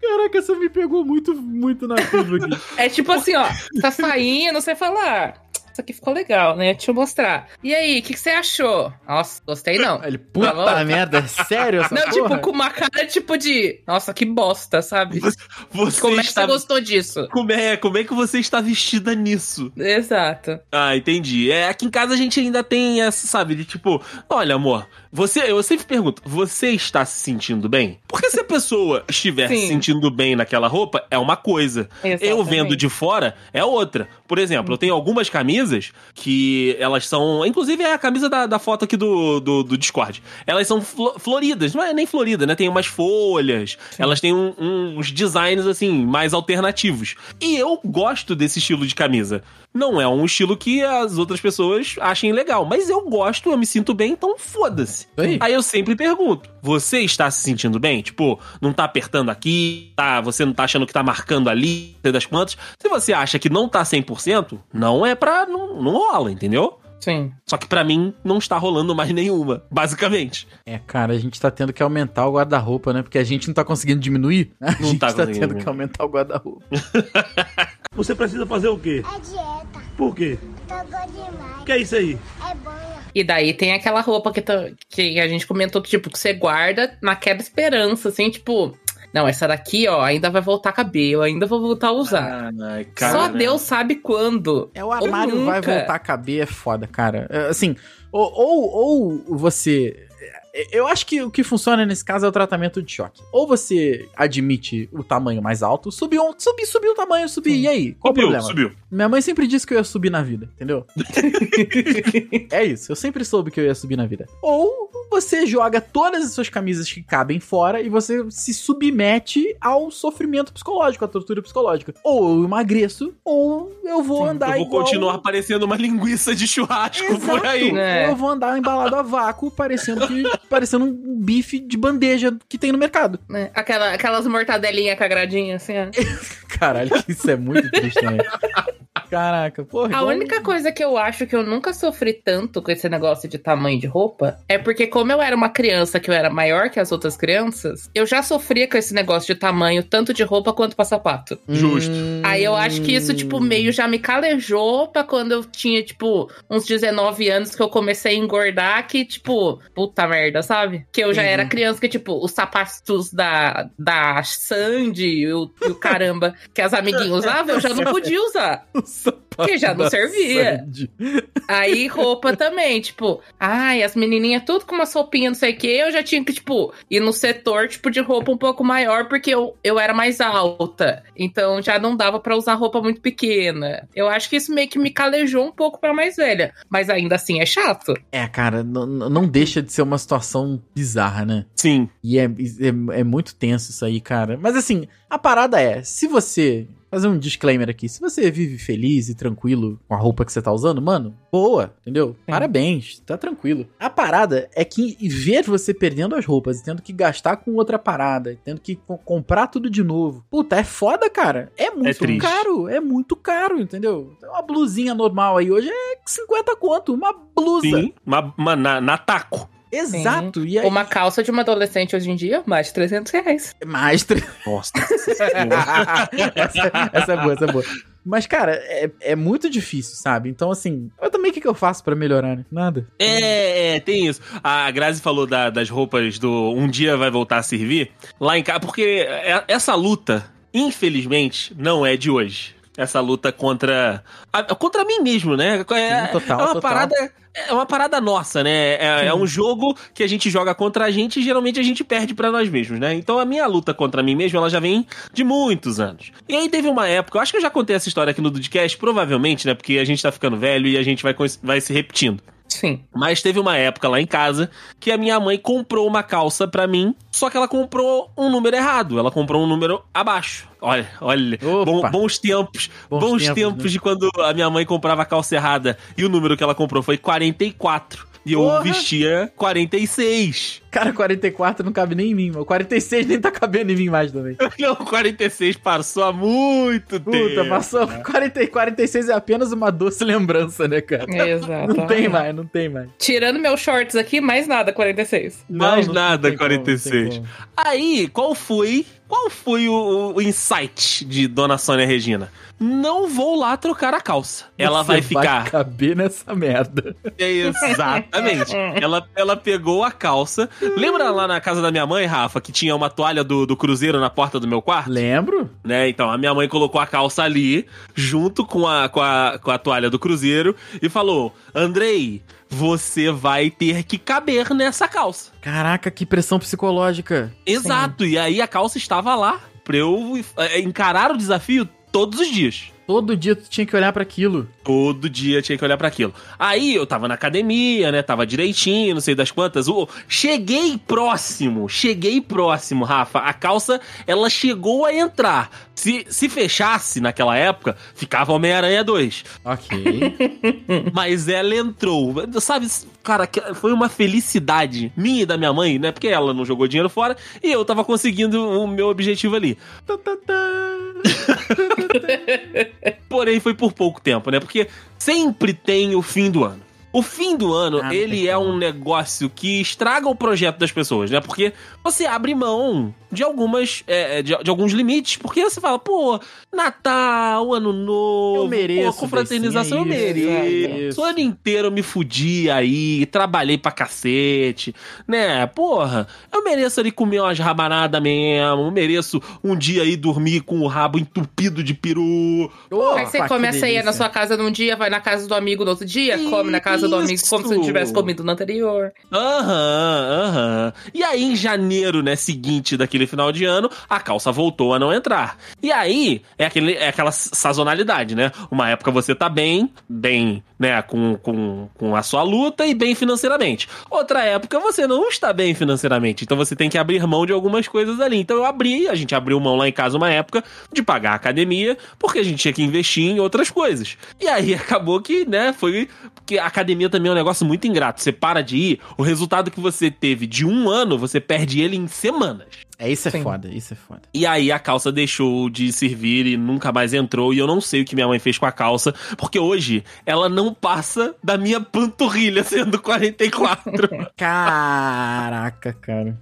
Caraca, você me pegou muito, muito na curva aqui. É tipo assim, ó, tá saindo, você fala, ah, isso aqui ficou legal, né? Deixa eu mostrar. E aí, o que, que você achou? Nossa, gostei não. Ele, puta Tá bom. merda, sério essa Não, porra? tipo, com uma cara tipo de, nossa, que bosta, sabe? Você Como é que está... você gostou disso? Como é, como é que você está vestida nisso? Exato. Ah, entendi. É, aqui em casa a gente ainda tem essa, sabe, de tipo, olha, amor, você, eu sempre pergunto, você está se sentindo bem? Porque se a pessoa estiver se Sim. sentindo bem naquela roupa, é uma coisa. Eu Exatamente. vendo de fora, é outra. Por exemplo, eu tenho algumas camisas que elas são. Inclusive é a camisa da, da foto aqui do, do, do Discord. Elas são flo- floridas, não é nem florida, né? Tem umas folhas, elas têm um- uns designs assim, mais alternativos. E eu gosto desse estilo de camisa. Não é um estilo que as outras pessoas achem legal, mas eu gosto, eu me sinto bem, então foda-se. Aí. Aí eu sempre pergunto: você está se sentindo bem? Tipo, não tá apertando aqui, tá, você não tá achando que tá marcando ali, sei das quantas. Se você acha que não tá 100%, não é pra. Não, não rola, entendeu? Sim. Só que pra mim não está rolando mais nenhuma, basicamente. É, cara, a gente tá tendo que aumentar o guarda-roupa, né? Porque a gente não tá conseguindo diminuir. A Não gente tá tá, tendo que aumentar o guarda-roupa. Você precisa fazer o quê? É dieta. Por quê? Tô gordo demais. O que é isso aí? É banha. E daí tem aquela roupa que, tá- que a gente comentou tipo, que você guarda naquela esperança, assim, tipo, Não, essa daqui, ó, ainda vai voltar a caber, eu ainda vou voltar a usar. Ai, Só Deus sabe quando. É, o armário vai voltar a caber, é foda, cara. É, Assim, ou, ou, ou você. Eu acho que o que funciona nesse caso é o tratamento de choque. Ou você admite o tamanho mais alto, subiu, um- subi, subiu o tamanho, subi, e aí? Qual o Subiu, problema? subiu. Minha mãe sempre disse que eu ia subir na vida, entendeu? é isso, eu sempre soube que eu ia subir na vida. Ou você joga todas as suas camisas que cabem fora e você se submete ao sofrimento psicológico, à tortura psicológica. Ou eu emagreço, ou eu vou andar Eu vou igual... continuar parecendo uma linguiça de churrasco por aí. É. Ou eu vou andar embalado a vácuo, parecendo que parecendo um bife de bandeja que tem no mercado. né? Aquela, aquelas mortadelinhas cagradinhas, assim, ó. Caralho, isso é muito triste, né? Caraca, porra. A única coisa que eu acho que eu nunca sofri tanto com esse negócio de tamanho de roupa é porque, como eu era uma criança que eu era maior que as outras crianças, eu já sofria com esse negócio de tamanho, tanto de roupa quanto pra sapato. Justo. Hum. Aí eu acho que isso, tipo, meio já me calejou pra quando eu tinha, tipo, uns 19 anos que eu comecei a engordar, que, tipo, puta merda, sabe? Que eu já Uhum. era criança, que, tipo, os sapatos da, da Sandy e o, e o caramba que as amiguinhas usavam, eu já não podia usar. Sapato Que já não servia. Sandy. Aí roupa também, tipo, ai, as menininhas tudo com uma roupinha, não sei o que, eu já tinha que, tipo, ir no setor, tipo, de roupa um pouco maior, porque eu, eu era mais alta. Então já não dava pra usar roupa muito pequena. Eu acho que isso meio que me calejou um pouco pra mais velha. Mas ainda assim é chato. É, cara, não, não deixa de ser uma situação bizarra, né? Sim. E é, é, é muito tenso isso aí, cara. Mas assim, a parada é, se você. Fazer um disclaimer aqui. Se você vive feliz e tranquilo com a roupa que você tá usando, mano, boa, entendeu? Parabéns, tá tranquilo. A parada é que ver você perdendo as roupas e tendo que gastar com outra parada, e tendo que co- comprar tudo de novo. Puta, é foda, cara. É muito triste. caro, é muito caro, entendeu? Uma blusinha normal aí hoje é 50 conto, uma blusa. Sim. Uma, uma- na, na taco. Exato. E aí, Uma calça de uma adolescente hoje em dia, mais de 300 reais. mais tre- Nossa. essa, essa é boa, essa é boa. Mas, cara, é, é muito difícil, sabe? Então, assim, eu também o que, que eu faço pra melhorar, né? Nada. É, é, tem isso. A Grazi falou da- das roupas do Um Dia Vai Voltar a Servir. Lá em casa, porque é- essa luta, infelizmente, não é de hoje. Essa luta contra. a- contra mim mesmo, né? É, Sim, total, é uma total. parada. É uma parada nossa, né? É, é um jogo que a gente joga contra a gente e geralmente a gente perde pra nós mesmos, né? Então a minha luta contra mim mesmo, ela já vem de muitos anos. E aí teve uma época, eu acho que eu já contei essa história aqui no Dudcast, provavelmente, né? Porque a gente tá ficando velho e a gente vai, vai se repetindo. Sim. Mas teve uma época lá em casa que a minha mãe comprou uma calça pra mim, só que ela comprou um número errado. Ela comprou um número abaixo. Olha, olha. Bom- bons tempos. Bons Bons, tempos, tempos, né? de quando a minha mãe comprava a calça errada e o número que ela comprou foi 44. E eu Porra. vestia 46. Cara, 44 não cabe nem em mim, mano. 46 nem tá cabendo em mim mais também. Não, 46 passou há muito Puta, tempo. passou. 40, 46 é apenas uma doce lembrança, né, cara? Exato. Não tem mais, não tem mais. Tirando meus shorts aqui, mais nada, 46. Mais Não, não nada, tem como, não tem 46. como. Aí, qual foi? Qual foi o, o insight de Dona Sônia Regina? Não vou lá trocar a calça. Ela Você vai ficar. Vai caber nessa merda. É, Exatamente. ela, ela pegou a calça. Lembra lá na casa da minha mãe, Rafa, que tinha uma toalha do, do cruzeiro na porta do meu quarto? Lembro? Né? Então, a minha mãe colocou a calça ali, junto com a, com a, com a toalha do cruzeiro, e falou: Andrei, você vai ter que caber nessa calça. Caraca, que pressão psicológica. Exato. E aí a calça estava lá pra eu eh, encarar o desafio todos os dias. Todo dia tu tinha que olhar pra aquilo. Todo dia tinha que olhar pra aquilo. Aí eu tava na academia, né? Tava direitinho, não sei das quantas. Ô, cheguei próximo, cheguei próximo, Rafa. A calça, ela chegou a entrar. Se, se fechasse naquela época, ficava Homem-Aranha 2. Ok. Mas ela entrou. Sabe, cara, foi uma felicidade minha e da minha mãe, né? Porque ela não jogou dinheiro fora e eu tava conseguindo o meu objetivo ali. Porém, foi por pouco tempo, né? Porque sempre tem o fim do ano. O fim do ano, Ah, ele é um negócio que estraga o projeto das pessoas, né? Porque você abre mão de algumas, é, de, de alguns limites, porque você fala, pô, Natal, Ano Novo, Eu mereço, pô, confraternização, eu Decinho, é isso, mereço. é. O ano inteiro eu me fudi aí, trabalhei pra cacete, né? Porra, eu mereço ali comer umas rabanadas mesmo, eu mereço um dia aí dormir com o rabo entupido de peru. Aí você come que a ceia na sua casa num dia, vai na casa do amigo no outro dia, come na casa do amigo como se não tivesse comido no anterior. Aham, aham. E aí, em janeiro, né, seguinte daquele final de ano, a calça voltou a não entrar. E aí, é, aquele, é aquela sazonalidade, né? Uma época você tá bem, bem, né, com, com, com a sua luta e bem financeiramente. Outra época você não está bem financeiramente, então você tem que abrir mão de algumas coisas ali. Então eu abri, a gente abriu mão lá em casa uma época de pagar a academia, porque a gente tinha que investir em outras coisas. E aí acabou que, né, foi. Porque a academia também é um negócio muito ingrato. Você para de ir, o resultado que você teve de um ano, você perde ele em semanas. É, isso é Sim. foda, isso é foda. E aí a calça deixou de servir e nunca mais entrou. E eu não sei o que minha mãe fez com a calça, porque hoje ela não passa da minha panturrilha, sendo 44. Caraca, cara.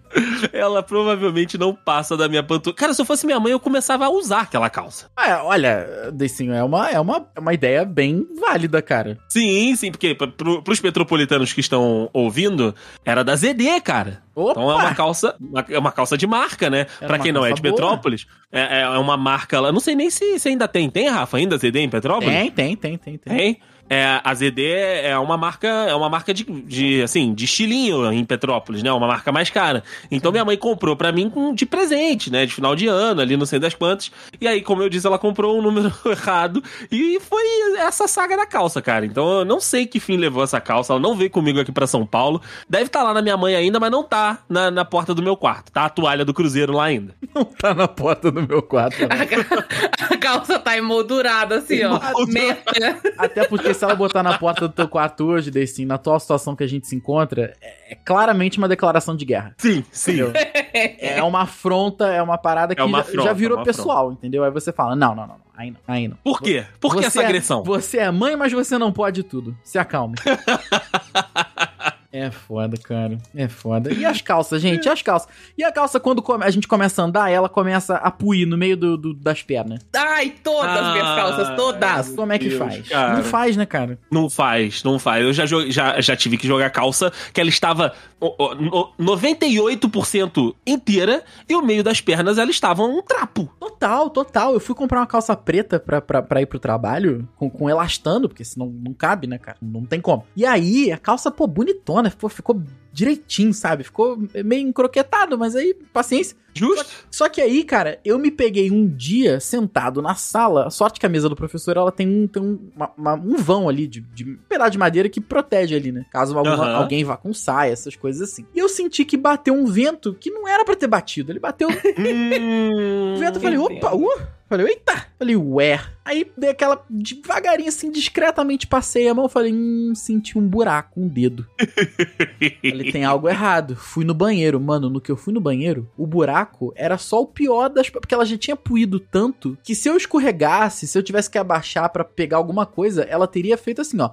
ela provavelmente não passa da minha panturrilha. Cara, se eu fosse minha mãe, eu começava a usar aquela calça. É, olha, Decinho, é uma, é, uma, é uma ideia bem válida, cara. Sim, sim, porque pra- pro, pros metropolitanos que estão ouvindo, era da ZD, cara. Opa! Então é uma calça, é uma calça de marca, né? Era pra quem não é de boa. Petrópolis, é, é uma marca lá. Não sei nem se, se ainda tem. Tem, Rafa, ainda ZD em Petrópolis? Tem, tem, tem, tem, tem. Tem. É, a ZD é uma marca, é uma marca de, de, assim, de estilinho em Petrópolis, né? Uma marca mais cara. Então minha mãe comprou pra mim de presente, né? De final de ano, ali no Centro das Quantas. E aí, como eu disse, ela comprou um número errado. E foi essa saga da calça, cara. Então eu não sei que fim levou essa calça. Ela não veio comigo aqui pra São Paulo. Deve estar lá na minha mãe ainda, mas não tá na, na porta do meu quarto. Tá a toalha do Cruzeiro lá ainda. Não tá na porta do meu quarto. não. A, a calça tá emoldurada assim, ó. Meta. Até porque se ela botar na porta do teu quarto hoje, Decinho, na atual situação que a gente se encontra, é, é claramente uma declaração de guerra. Sim, sim. É uma afronta, é uma parada que uma já, afronta, já virou uma pessoal, entendeu? Aí você fala, não, não, não, não, aí não, aí não. Por quê? Por que Você essa é- agressão? Você é mãe, mas você não pode tudo. Se acalme. É foda, cara. É foda. E as calças, gente? E as calças? E a calça, quando a gente começa a andar, ela começa a puir no meio do, do- das pernas. Ai, todas as minhas Ah, calças, todas. Como é que Deus, faz? cara. Não faz, né, cara? Não faz, não faz. Eu já, já, já tive que jogar calça que ela estava ó, ó, no- 98% inteira e o meio das pernas ela estava um trapo. Total, total. Eu fui comprar uma calça preta pra, pra, pra ir pro trabalho, com, com elastano, porque senão não cabe, né, cara? Não tem como. E aí, a calça, pô, bonitona, pô, ficou direitinho, sabe? Ficou meio encroquetado, mas aí, paciência. Justo? Só que aí, cara, eu me peguei um dia sentado na sala. Sorte que a mesa do professor ela tem um, tem um, uma- uma- um vão ali de, de um pedaço de madeira que protege ali, né? Caso alguma- Aham. alguém vá com saia, essas coisas assim. E eu senti que bateu um vento que não era pra ter batido. Ele bateu hum, o vento. Eu falei, opa, uh! Falei, eita! Falei, ué. Aí dei aquela devagarinho, assim, discretamente passei a mão. Falei, hum, senti um buraco, um dedo. Falei, tem algo errado. Fui no banheiro. Mano, no que eu fui no banheiro, o buraco era só o pior das. Porque ela já tinha puído tanto que se eu escorregasse, se eu tivesse que abaixar pra pegar alguma coisa, ela teria feito assim, ó.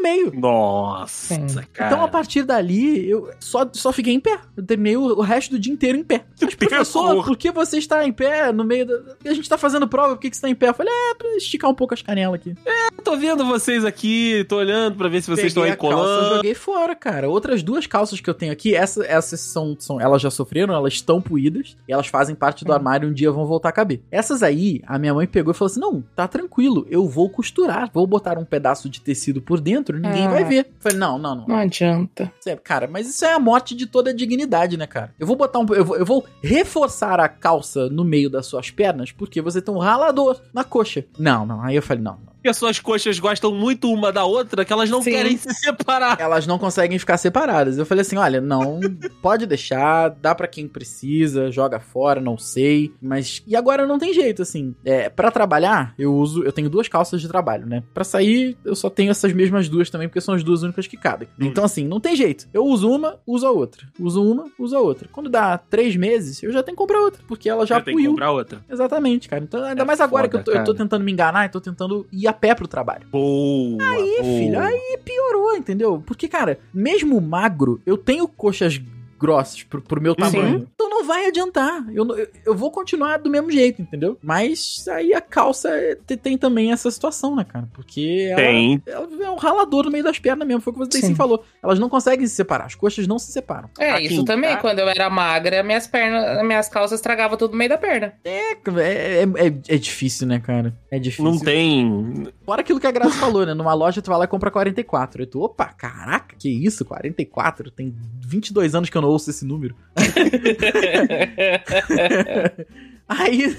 No meio. Nossa, cara. Então, a partir dali, eu só, só fiquei em pé. Eu terminei o, o resto do dia inteiro em pé. Mas, professor, por que você está em pé no meio da. A gente tá fazendo prova, por que, que você tá em pé? Eu falei, é, pra esticar um pouco as canelas aqui. Eu tô vendo vocês aqui, tô olhando pra ver se vocês estão Peguei aí a calça, colando. joguei fora, cara. Outras duas calças que eu tenho aqui, essa, essas são, são. Elas já sofreram, elas estão puídas. E elas fazem parte do armário e um dia vão voltar a caber. Essas aí, a minha mãe pegou e falou assim: não, tá tranquilo, eu vou costurar. Vou botar um pedaço de tecido por dentro, ninguém Ah. vai ver. Eu falei, não, não, não. Não adianta. É- Cara, mas isso é a morte de toda a dignidade, né, cara? Eu vou botar um. Eu vou, eu vou reforçar a calça no meio das suas pernas porque você tem um ralador na coxa. Não, não. Aí eu falei, não, não. E as suas coxas gostam muito uma da outra que elas não Sim. querem se separar. Elas não conseguem ficar separadas. Eu falei assim: olha, não, pode deixar, dá pra quem precisa, joga fora, não sei. Mas. E agora não tem jeito, assim. É, para trabalhar, eu uso. Eu tenho duas calças de trabalho, né? Pra sair, eu só tenho essas mesmas duas também, porque são as duas únicas que cabem. Então, assim, não tem jeito. Eu uso uma, uso a outra. Uso uma, uso a outra. Quando dá três meses, eu já tenho que comprar outra, porque ela já Eu tenho que puiu. comprar outra. Exatamente, cara. Então, ainda É mais agora foda, que eu tô, eu tô tentando me enganar, eu tô tentando ir a pé pro trabalho. Boa. Aí, boa. filho, aí piorou, entendeu? Porque, cara, mesmo magro, eu tenho coxas grossas pro, pro meu tamanho. Então não vai adiantar. Eu, eu, eu vou continuar do mesmo jeito, entendeu? Mas aí a calça é- te- tem também essa situação, né, cara? Porque ela, Tem. ela é um ralador no meio das pernas mesmo. Foi o que você Sim. falou. Elas não conseguem se separar. As coxas não se separam. É, Aqui isso também. Quando eu era magra, minhas pernas, minhas calças estragavam tudo no meio da perna. É, é, é, é difícil, né, cara? É difícil. Não tem. Fora aquilo que a Graça falou, né? Numa loja tu vai lá e compra 44. Aí tu, opa, caraca, que isso? 44? Tem 22 anos que eu não ouço esse número. Aí,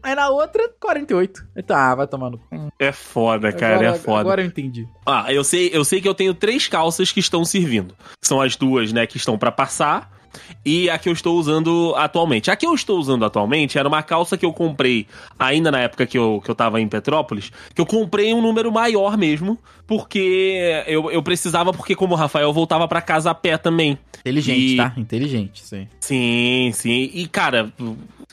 aí na outra, 48. Aí tá, vai tomar no cu. É foda, cara, agora, é foda. Agora eu entendi. Ah, eu sei, eu sei que eu tenho três calças que estão servindo. São as duas, né, que estão pra passar e a que eu estou usando atualmente. A que eu estou usando atualmente era uma calça que eu comprei ainda na época que eu, que eu tava em Petrópolis, que eu comprei um número maior mesmo, porque eu, eu precisava, porque como o Rafael voltava pra casa a pé também. Inteligente, E- tá? Inteligente, aí. Sim, sim. E, cara,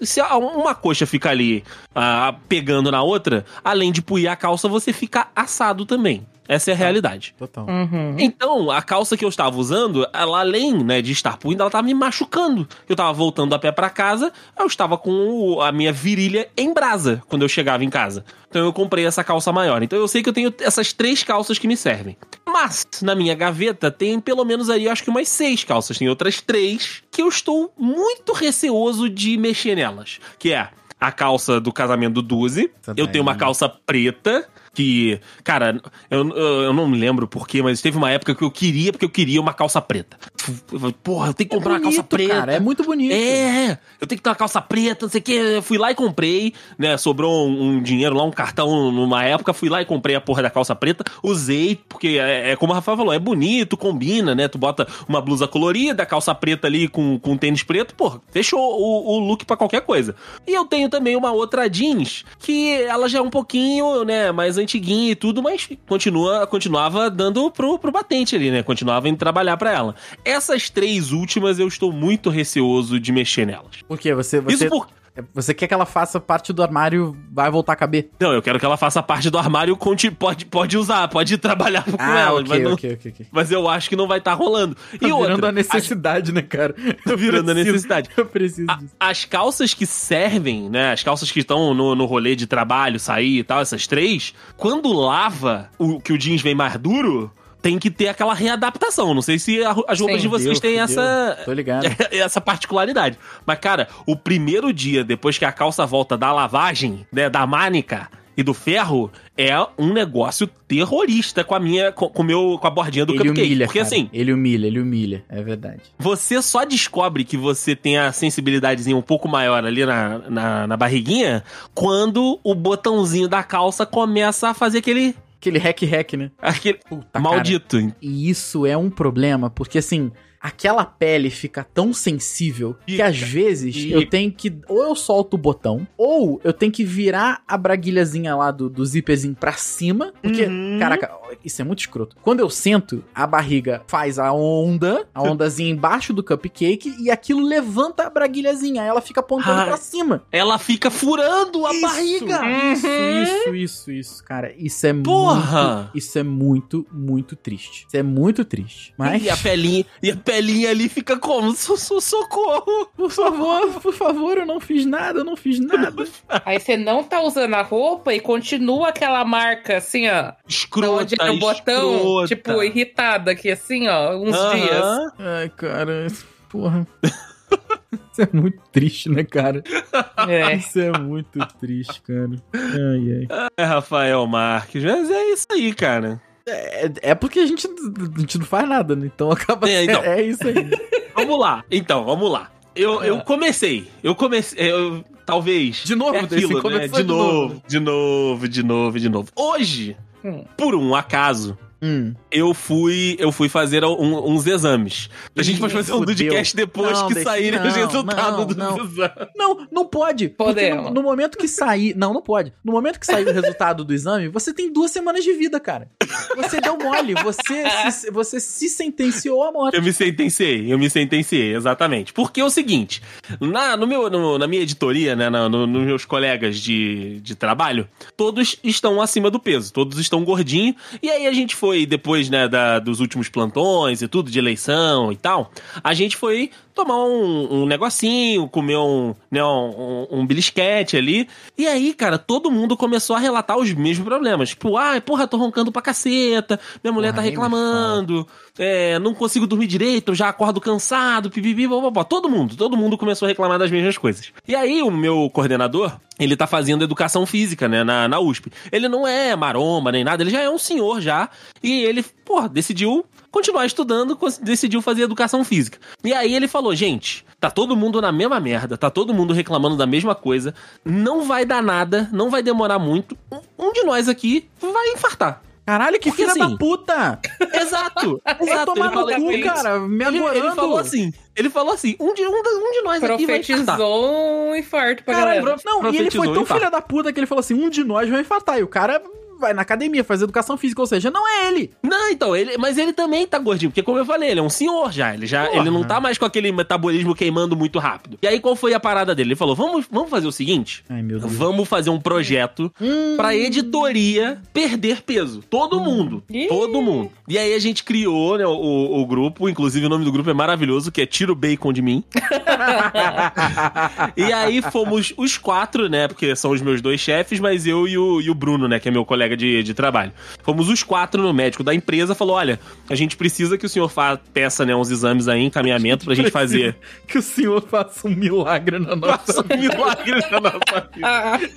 se uma coxa fica ali ah, pegando na outra, além de puir a calça, você fica assado também. Essa é a realidade. Total. Uhum. Então, a calça que eu estava usando, ela além, né, de estar puindo, ela tava me machucando. Eu tava voltando a pé pra casa, eu estava com a minha virilha em brasa quando eu chegava em casa. Então eu comprei essa calça maior. Então eu sei que eu tenho essas três calças que me servem. Mas, na minha gaveta, tem pelo menos ali, acho que umas seis calças. Tem outras três que eu estou muito receoso de mexer nelas. Que é a calça do casamento do Duzi. Eu tenho uma calça preta. Que, cara, eu, eu, não me lembro porquê, mas teve uma época que eu queria, porque eu queria uma calça preta. Falei, Porra, eu tenho que comprar uma calça bonito, preta. cara. É muito bonito. É, eu tenho que ter uma calça preta, não sei o que. Eu fui lá e comprei, né? Sobrou um, um dinheiro lá, um cartão numa época. Fui lá e comprei a porra da calça preta. Usei, porque é, é como o Rafael falou, é bonito, combina, né? Tu bota uma blusa colorida, calça preta ali com, com tênis preto, porra, fechou o, o look pra qualquer coisa. E eu tenho também uma outra jeans, que ela já é um pouquinho, né, mais antiguinha e tudo, mas continua, continuava dando pro, pro batente ali, né? Continuava indo trabalhar pra ela. Essas três últimas eu estou muito receoso de mexer nelas. Porque você, você, Isso por. você quer que ela faça parte do armário, vai voltar a caber. Não, eu quero que ela faça parte do armário, conti- pode, pode usar, pode trabalhar com Ah, elas, ok, mas, não- ok, ok, ok. mas eu acho que não vai estar rolando. E Tá virando outra, a necessidade, né, cara? Eu virando a preciso- necessidade. Eu preciso A- disso. as calças que servem, né? As calças que estão no, no rolê de trabalho, sair e tal, essas três, quando lava o que o jeans vem mais duro, tem que ter aquela readaptação. Não sei se a- as roupas Sim. de vocês têm essa. Tô ligado. essa particularidade. Mas, cara, o primeiro dia depois que a calça volta da lavagem, né, da mânica e do ferro, é um negócio terrorista com a minha, com, com o meu, com a bordinha do Ele cupcake. humilha, Porque cara. assim, Ele humilha, ele humilha. É verdade. você só descobre que você tem a sensibilidadezinha um pouco maior ali na, na, na barriguinha quando o botãozinho da calça começa a fazer aquele. Aquele hack-hack, né? aquele Puta, cara. maldito. E isso é um problema, porque assim, aquela pele fica tão sensível que às vezes Fica. eu tenho que. Ou eu solto o botão, ou eu tenho que virar a braguilhazinha lá do, do zíperzinho pra cima. Porque, Uhum. caraca, isso é muito escroto. Quando eu sento, a barriga faz a onda, a ondazinha embaixo do cupcake, e aquilo levanta a braguilhazinha. Aí ela fica apontando Ai. pra cima. Ela fica furando a Isso, barriga. Isso, isso, isso, isso, cara. Isso é Porra! muito. Isso é muito, muito triste. Isso é muito triste. Mas. E a pelinha, e a pelinha ali fica como? So- so- socorro! Por favor, por favor, eu não fiz nada, eu não fiz nada. Aí você não tá usando a roupa e continua aquela marca assim, ó. Escrota, onde era o botão, escrota. tipo, irritada aqui, assim, ó, uns Aham. dias. Ai, cara, porra. Isso é muito triste, né, cara? É. Isso é muito triste, cara. Ai, ai. É Rafael Marques, mas é isso aí, cara. É, é porque a gente, a gente não faz nada, né? Então acaba É, sendo. então. É isso aí. Vamos lá. Então, vamos lá. Eu, eu comecei. Eu comecei. Eu, talvez. De novo, é aquilo, né? De de novo, novo. de novo, de novo, de novo. Hoje, Hum. por um acaso, Hum. eu fui, eu fui fazer um- uns exames. A gente Ih, pode fazer um podcast depois Não, que saírem os resultados não, dos não. exames. Não, não pode. Podemos. No, no momento que sair. Não, não pode. No momento que sair o resultado do exame, você tem duas semanas de vida, cara. Você deu mole. Você, se, você se sentenciou à morte. Eu me sentenciei, eu me sentenciei, exatamente. Porque é o seguinte, na, no meu, no- na minha editoria, né, na- no- nos meus colegas de, de trabalho, todos estão acima do peso, todos estão gordinhos. E aí a gente foi, depois né, da- dos últimos plantões e tudo, de eleição e tal, a gente foi tomar um, um negocinho, comer um, né, um, um, um belisquete ali. E aí, cara, todo mundo começou a relatar os mesmos problemas. Tipo, ai, porra, tô roncando pra caceta, minha mulher Porra, tá reclamando, é, não consigo dormir direito, eu já acordo cansado, pipipi, bababá. Todo mundo, todo mundo começou a reclamar das mesmas coisas. E aí, o meu coordenador, ele tá fazendo educação física, né, na, na USP. Ele não é maromba nem nada, ele já é um senhor já. E ele, porra, decidiu continuar estudando, decidiu fazer educação física. E aí ele falou, gente, tá todo mundo na mesma merda, tá todo mundo reclamando da mesma coisa, não vai dar nada, não vai demorar muito, um- de nós aqui vai infartar. Caralho, que Porque, filha assim, da puta! Exato, exato. tomar ele no cu, isso. cara, me Ele, agorando. ele falou assim, ele falou assim, um de, um, um de nós aqui vai infartar. Profetizou um infarto pra Caralho, galera. não, e ele foi tão infarto. filha da puta que ele falou assim: um de nós vai infartar. E o cara vai na academia fazer educação física, ou seja, não é ele. Não, então, ele, mas ele também tá gordinho, porque como eu falei, ele é um senhor já, ele já, Porra. ele não tá mais com aquele metabolismo queimando muito rápido. E aí qual foi a parada dele? Ele falou: "Vamos, vamos fazer o seguinte, Ai, meu Deus. vamos fazer um projeto Hum. pra editoria perder peso. Todo mundo, Ih. todo mundo. E aí a gente criou, né, o, o grupo, inclusive o nome do grupo é maravilhoso, que é Tira o Bacon de mim. e aí fomos os quatro, né? Porque são os meus dois chefes, mas eu e o, e o Bruno, né? Que é meu colega de, de trabalho. Fomos os quatro no médico da empresa, falou: olha, a gente precisa que o senhor fa peça, né, uns exames aí, encaminhamento pra gente fazer. Que o senhor faça um milagre na nossa Faça um milagre na nossa vida.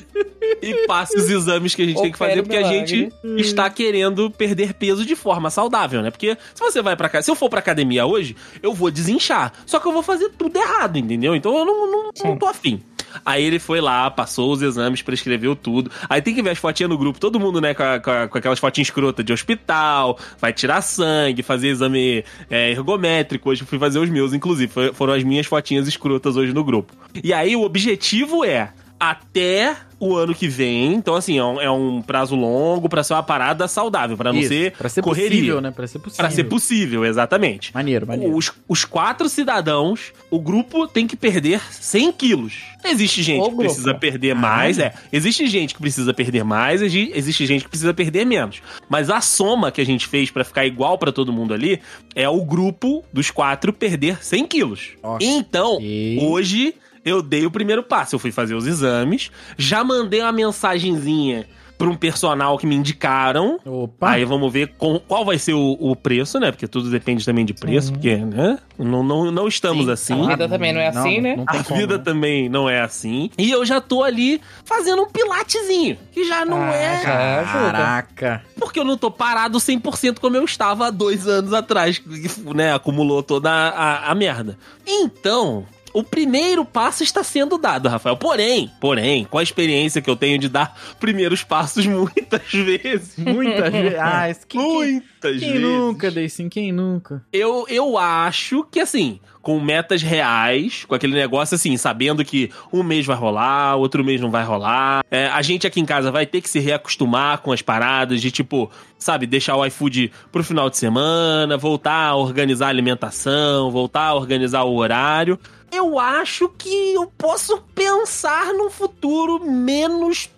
E passe os exames que a gente tem que fazer, porque a gente está querendo perder peso de forma saudável, né? Porque se você vai pra cá, se eu for pra academia hoje, eu vou desinchar. Só que eu vou fazer tudo errado, entendeu? Então eu não, não, não tô afim. Aí ele foi lá, passou os exames, prescreveu tudo. Aí tem que ver as fotinhas no grupo, todo mundo, né, com, a- com a- com aquelas fotinhas escrotas de hospital, vai tirar sangue, fazer exame é, ergométrico. Hoje fui fazer os meus, inclusive. Foram as minhas fotinhas escrotas hoje no grupo. E aí o objetivo é até o ano que vem. Então, assim, é um, é um prazo longo pra ser uma parada saudável, pra não Isso, ser pra ser correria. possível, né? Pra ser possível. Pra ser possível, exatamente. Maneiro, maneiro. Os, os quatro cidadãos, o grupo tem que perder 100 quilos. Existe gente que grupo. precisa perder mais, é. Existe gente que precisa perder mais, exi- existe gente que precisa perder menos. Mas a soma que a gente fez pra ficar igual pra todo mundo ali é o grupo dos quatro perder 100 quilos. Ok. Então, E- hoje eu dei o primeiro passo. Eu fui fazer os exames, já mandei uma mensagenzinha pra um personal que me indicaram. Opa! Aí vamos ver com- qual vai ser o, o preço, né? Porque tudo depende também de preço, porque, né? Não, não, não estamos Sim, assim. a vida também não é assim, né? Não A como, vida né? também não é assim. E eu já tô ali fazendo um pilatezinho, que já não Ah, é. já. Caraca. Porque eu não tô parado 100% como eu estava há dois anos atrás, que, né? Acumulou toda a, a, a merda. Então. O primeiro passo está sendo dado, Rafael. Porém, porém, com a experiência que eu tenho de dar primeiros passos muitas vezes. Muitas vezes. Ah, quem, quem, Muitas quem vezes. nunca, Deicin? Quem nunca? Eu, eu acho que assim, com metas reais, com aquele negócio assim, sabendo que um mês vai rolar, outro mês não vai rolar. É, a gente aqui em casa vai ter que se reacostumar com as paradas de tipo, sabe, deixar o iFood pro final de semana, voltar a organizar a alimentação, voltar a organizar o horário. Eu acho que eu posso pensar num futuro menos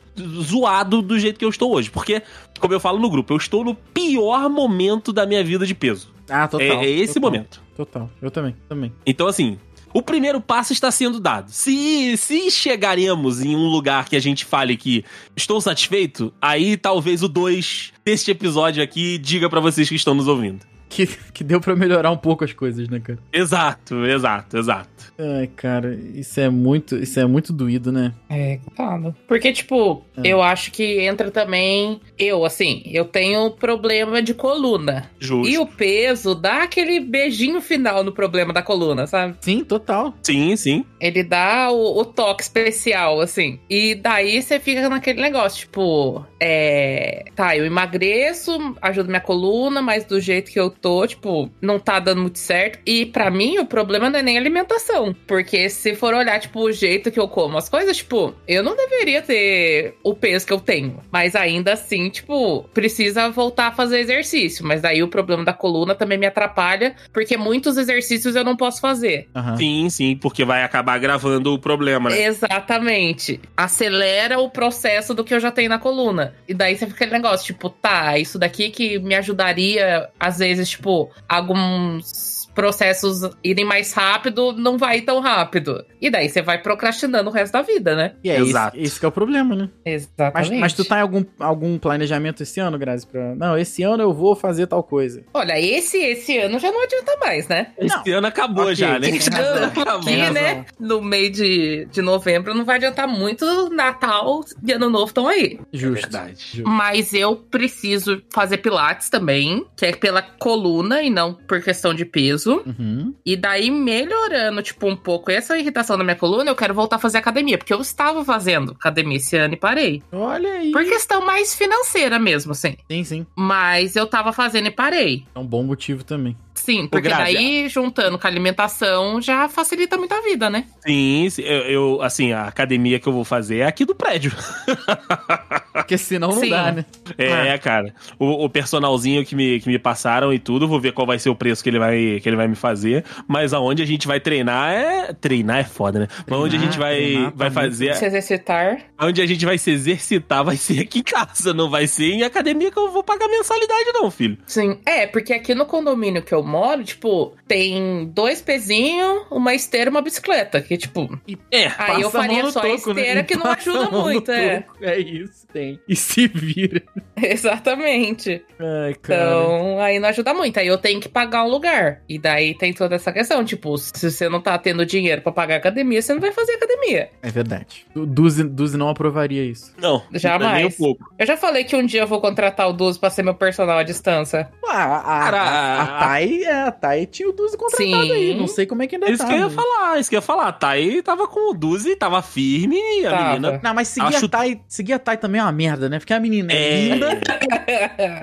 zoado do jeito que eu estou hoje. Porque, como eu falo no grupo, eu estou no pior momento da minha vida de peso. Ah, total. é, é esse total, momento. Total. Eu também, também. Então, assim, o primeiro passo está sendo dado. Se, se chegaremos em um lugar que a gente fale que estou satisfeito, aí talvez o 2 deste episódio aqui diga pra vocês que estão nos ouvindo. Que, que deu pra melhorar um pouco as coisas, né, cara? Exato, exato, exato. Ai, cara, isso é muito, isso é muito doído, né? É, complicado. Porque, tipo, É. eu acho que entra também. Eu, assim, eu tenho problema de coluna. Justo. E o peso dá aquele beijinho final no problema da coluna, sabe? Sim, total. Sim, sim. Ele dá o, o toque especial, assim. E daí você fica naquele negócio, tipo, é. Tá, eu emagreço, ajuda minha coluna, mas do jeito que eu tô, tipo, não tá dando muito certo. E pra mim, o problema não é nem alimentação. Porque se for olhar, tipo, o jeito que eu como as coisas, tipo, eu não deveria ter o peso que eu tenho. Mas ainda assim, tipo, precisa voltar a fazer exercício. Mas daí o problema da coluna também me atrapalha, porque muitos exercícios eu não posso fazer. Aham. Sim, sim, porque vai acabar agravando o problema, né? Exatamente. Acelera o processo do que eu já tenho na coluna. E daí você fica aquele negócio, tipo, tá, isso daqui que me ajudaria, às vezes, tipo, alguns processos irem mais rápido, não vai tão rápido. E daí você vai procrastinando o resto da vida, né? E é Exato. esse, esse que é o problema, né? Mas, Exatamente. mas tu tá em algum, algum planejamento esse ano, Grazi? Pra... Não, esse ano eu vou fazer tal coisa. Olha, esse, esse ano já não adianta mais, né? Esse ano acabou Ok, já, né? tem razão. Acabou. Aqui, né? No meio de, de novembro não vai adiantar muito. Natal e Ano Novo estão aí. Justo. Verdade. Justo. Mas eu preciso fazer pilates também, que é pela coluna e não por questão de peso. Uhum. E daí, melhorando, tipo, um pouco essa irritação na minha coluna, eu quero voltar a fazer academia. Porque eu estava fazendo academia esse ano e parei. Olha aí. Por questão mais financeira mesmo, assim. Sim, sim. Mas eu tava fazendo e parei. É um bom motivo também. Sim, porque daí, juntando com a alimentação, já facilita muito a vida, né? Sim, sim, eu, eu, assim, a academia que eu vou fazer é aqui do prédio. Porque senão não Sim. dá, né? É, cara. O, o personalzinho que me, que me passaram e tudo, vou ver qual vai ser o preço que ele vai, que ele vai me fazer. Mas aonde a gente vai treinar é. Treinar é foda, né? Mas onde a gente vai, treinar vai fazer. Se exercitar. Onde a gente vai se exercitar vai ser aqui em casa, não vai ser em academia que eu vou pagar mensalidade, não, filho. Sim. É, porque aqui no condomínio que eu moro, tipo, tem dois pezinhos, uma esteira e uma bicicleta. Que, tipo, É. aí eu a faria só a toco, né? esteira que não a ajuda muito, é. É isso, tem. E se vira. Exatamente. Ai, cara. Então, aí não ajuda muito. Aí eu tenho que pagar um lugar. E daí tem toda essa questão. Tipo, se você não tá tendo dinheiro pra pagar academia, você não vai fazer academia. É verdade. O Duzi, Duzi não aprovaria isso. Não, Jamais. Nem um pouco. Eu já falei que um dia eu vou contratar o Duzo pra ser meu personal à distância. Ah, a, a, Cara, a, a Thay, é, a Thay tinha o Duzi contratado Sim. aí. Não sei como é que ainda Isso tá. que eu ia mas- falar, isso que eu ia falar. Tá aí, tava com o Duzi, tava firme e a Tava. menina. Não, mas seguir Acho- a Thay, seguir a Thay também é uma merda, né? Porque a menina é, É. linda,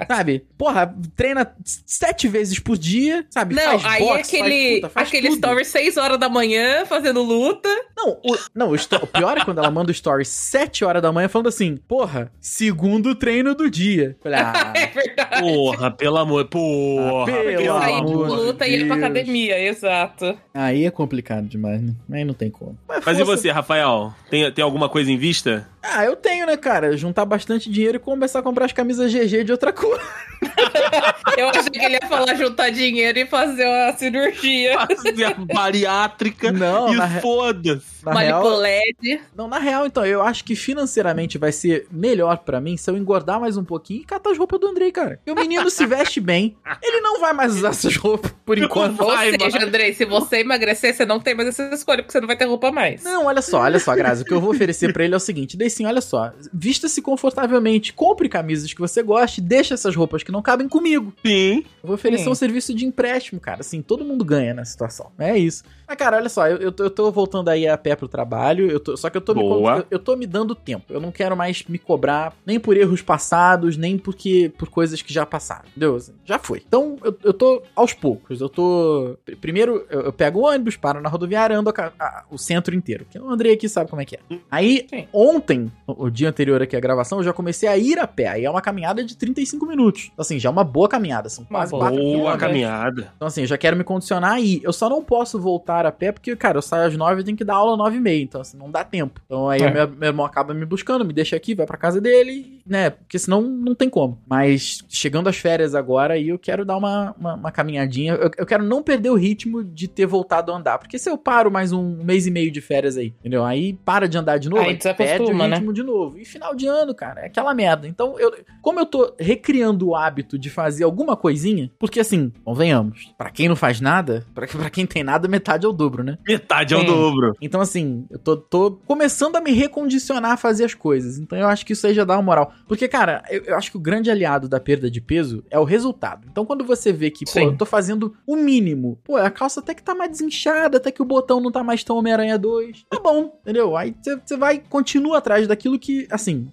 sabe? Porra, treina sete vezes por dia, sabe? Não, Faz aí boxe, aquele, faz puta, faz aquele tudo. story 6 horas da manhã fazendo luta. Não, o, não o, o pior é quando ela manda o story 7 horas da manhã falando assim, porra, segundo treino do dia. Falei, ah, É verdade. Porra, pelo amor. Porra, Ah, pelo Eu saí de amor de luta e ia pra Deus. academia, exato. aí é complicado demais, né? Aí não tem como. Mas e força- você, Rafael? Tem, tem alguma coisa em vista? Ah, eu tenho, né, cara? Juntar bastante dinheiro e começar a comprar as camisas GG de outra cor. Eu achei que ele ia falar juntar dinheiro e fazer uma cirurgia. Fazer a bariátrica Não, e na foda-se. Na real, Manipuled. não, na real, então, eu acho que financeiramente vai ser melhor pra mim se eu engordar mais um pouquinho e catar as roupas do Andrei, cara. E o menino se veste bem. Ele não vai mais usar essas roupas, por enquanto. Ou Vai, seja, mano. Andrei, se você emagrecer, você não tem mais essa escolha, porque você não vai ter roupa mais. Não, olha só, olha só, Grazi. O que eu vou oferecer pra ele é o seguinte: Dei sim, olha só. Vista-se confortavelmente, compre camisas que você goste, deixa essas roupas que não cabem comigo. Sim. Eu vou oferecer Sim. um serviço de empréstimo, cara. Assim, todo mundo ganha nessa situação. É isso. Mas, cara, olha só, eu, eu, tô, eu tô voltando aí a pé pro trabalho, eu tô- só que eu tô, me, Boa. eu, eu tô me dando tempo. Eu não quero mais me cobrar nem por erros passados, nem porque por coisas que já passaram. Entendeu? Assim, Já foi. Então, eu, eu tô aos poucos. Eu tô. pr- Primeiro, eu, eu pego o ônibus, paro na rodoviária, ando a a- o centro inteiro. Que o Andrei aqui sabe como é que é. Aí, Sim. ontem, o, o dia anterior aqui à gravação, eu já comecei a ir a pé. Aí é uma caminhada de 35 minutos. Então, assim, já é uma boa caminhada. São Uma quase boa. 4 Boa caminhada. Então, assim, eu já quero me condicionar aí. Eu só não posso voltar a pé porque, cara, eu saio às nove e tenho que dar aula nove e meia. Então, assim, não dá tempo. Então, aí É. meu, meu irmão acaba me buscando, me deixa aqui, vai pra casa dele, né? Porque senão não tem como. Mas chegando às férias agora, aí eu quero dar uma, uma, uma caminhadinha. Eu, eu quero não perder o ritmo de ter voltado a andar. Porque se eu paro mais um mês e meio de férias aí, entendeu? Aí para de andar de novo, Aí aí perde o né? ritmo de novo. E final de ano, cara, é aquela merda. Então, eu, como eu tô recriando o hábito de fazer alguma coisinha, porque assim, convenhamos, pra quem não faz nada, pra, pra quem tem nada, metade é o dobro, né? Metade é o dobro. Então, assim, eu tô, tô começando a me recondicionar a fazer as coisas. Então, eu acho que isso aí já dá uma moral. Porque, cara, eu, eu acho que o grande aliado da perda de peso é o resultado. Então, quando você vê que, pô, Sim. eu tô fazendo o mínimo, pô, a calça até que tá mais desinchada, até que o botão não tá mais tão Homem-Aranha 2, tá bom, entendeu? Aí você- vai, continua atrás daquilo que, assim,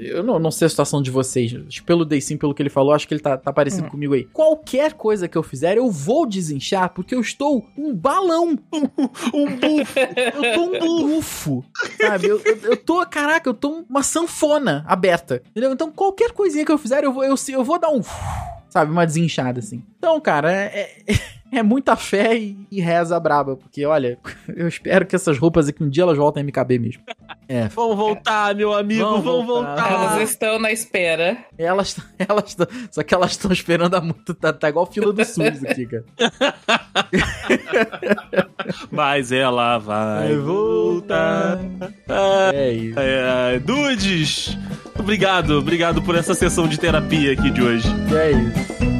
eu não, não sei a situação de vocês, pelo Day sim, pelo que ele falou, acho que ele tá, tá parecido Hum. comigo aí. Qualquer coisa que eu fizer, eu vou desinchar, porque eu estou um balão Um bufo. eu tô um bufo, sabe? Eu, eu, eu tô, caraca, eu tô uma sanfona aberta, entendeu? Então qualquer coisinha que eu fizer, eu vou, eu, eu vou dar um, sabe, uma desinchada assim. Então, cara, é, é- é muita fé e, e reza braba. Porque, olha, eu espero que essas roupas aqui um dia elas voltem a me caber mesmo. É. Vamos voltar, meu amigo, Vamos vamos, voltar. voltar. Elas estão na espera. Elas, elas Só que elas estão esperando há muito. Tá, tá igual fila do SUS aqui, cara. Mas ela vai voltar. É isso. é, Dudes, obrigado, obrigado por essa sessão de terapia aqui de hoje. É isso.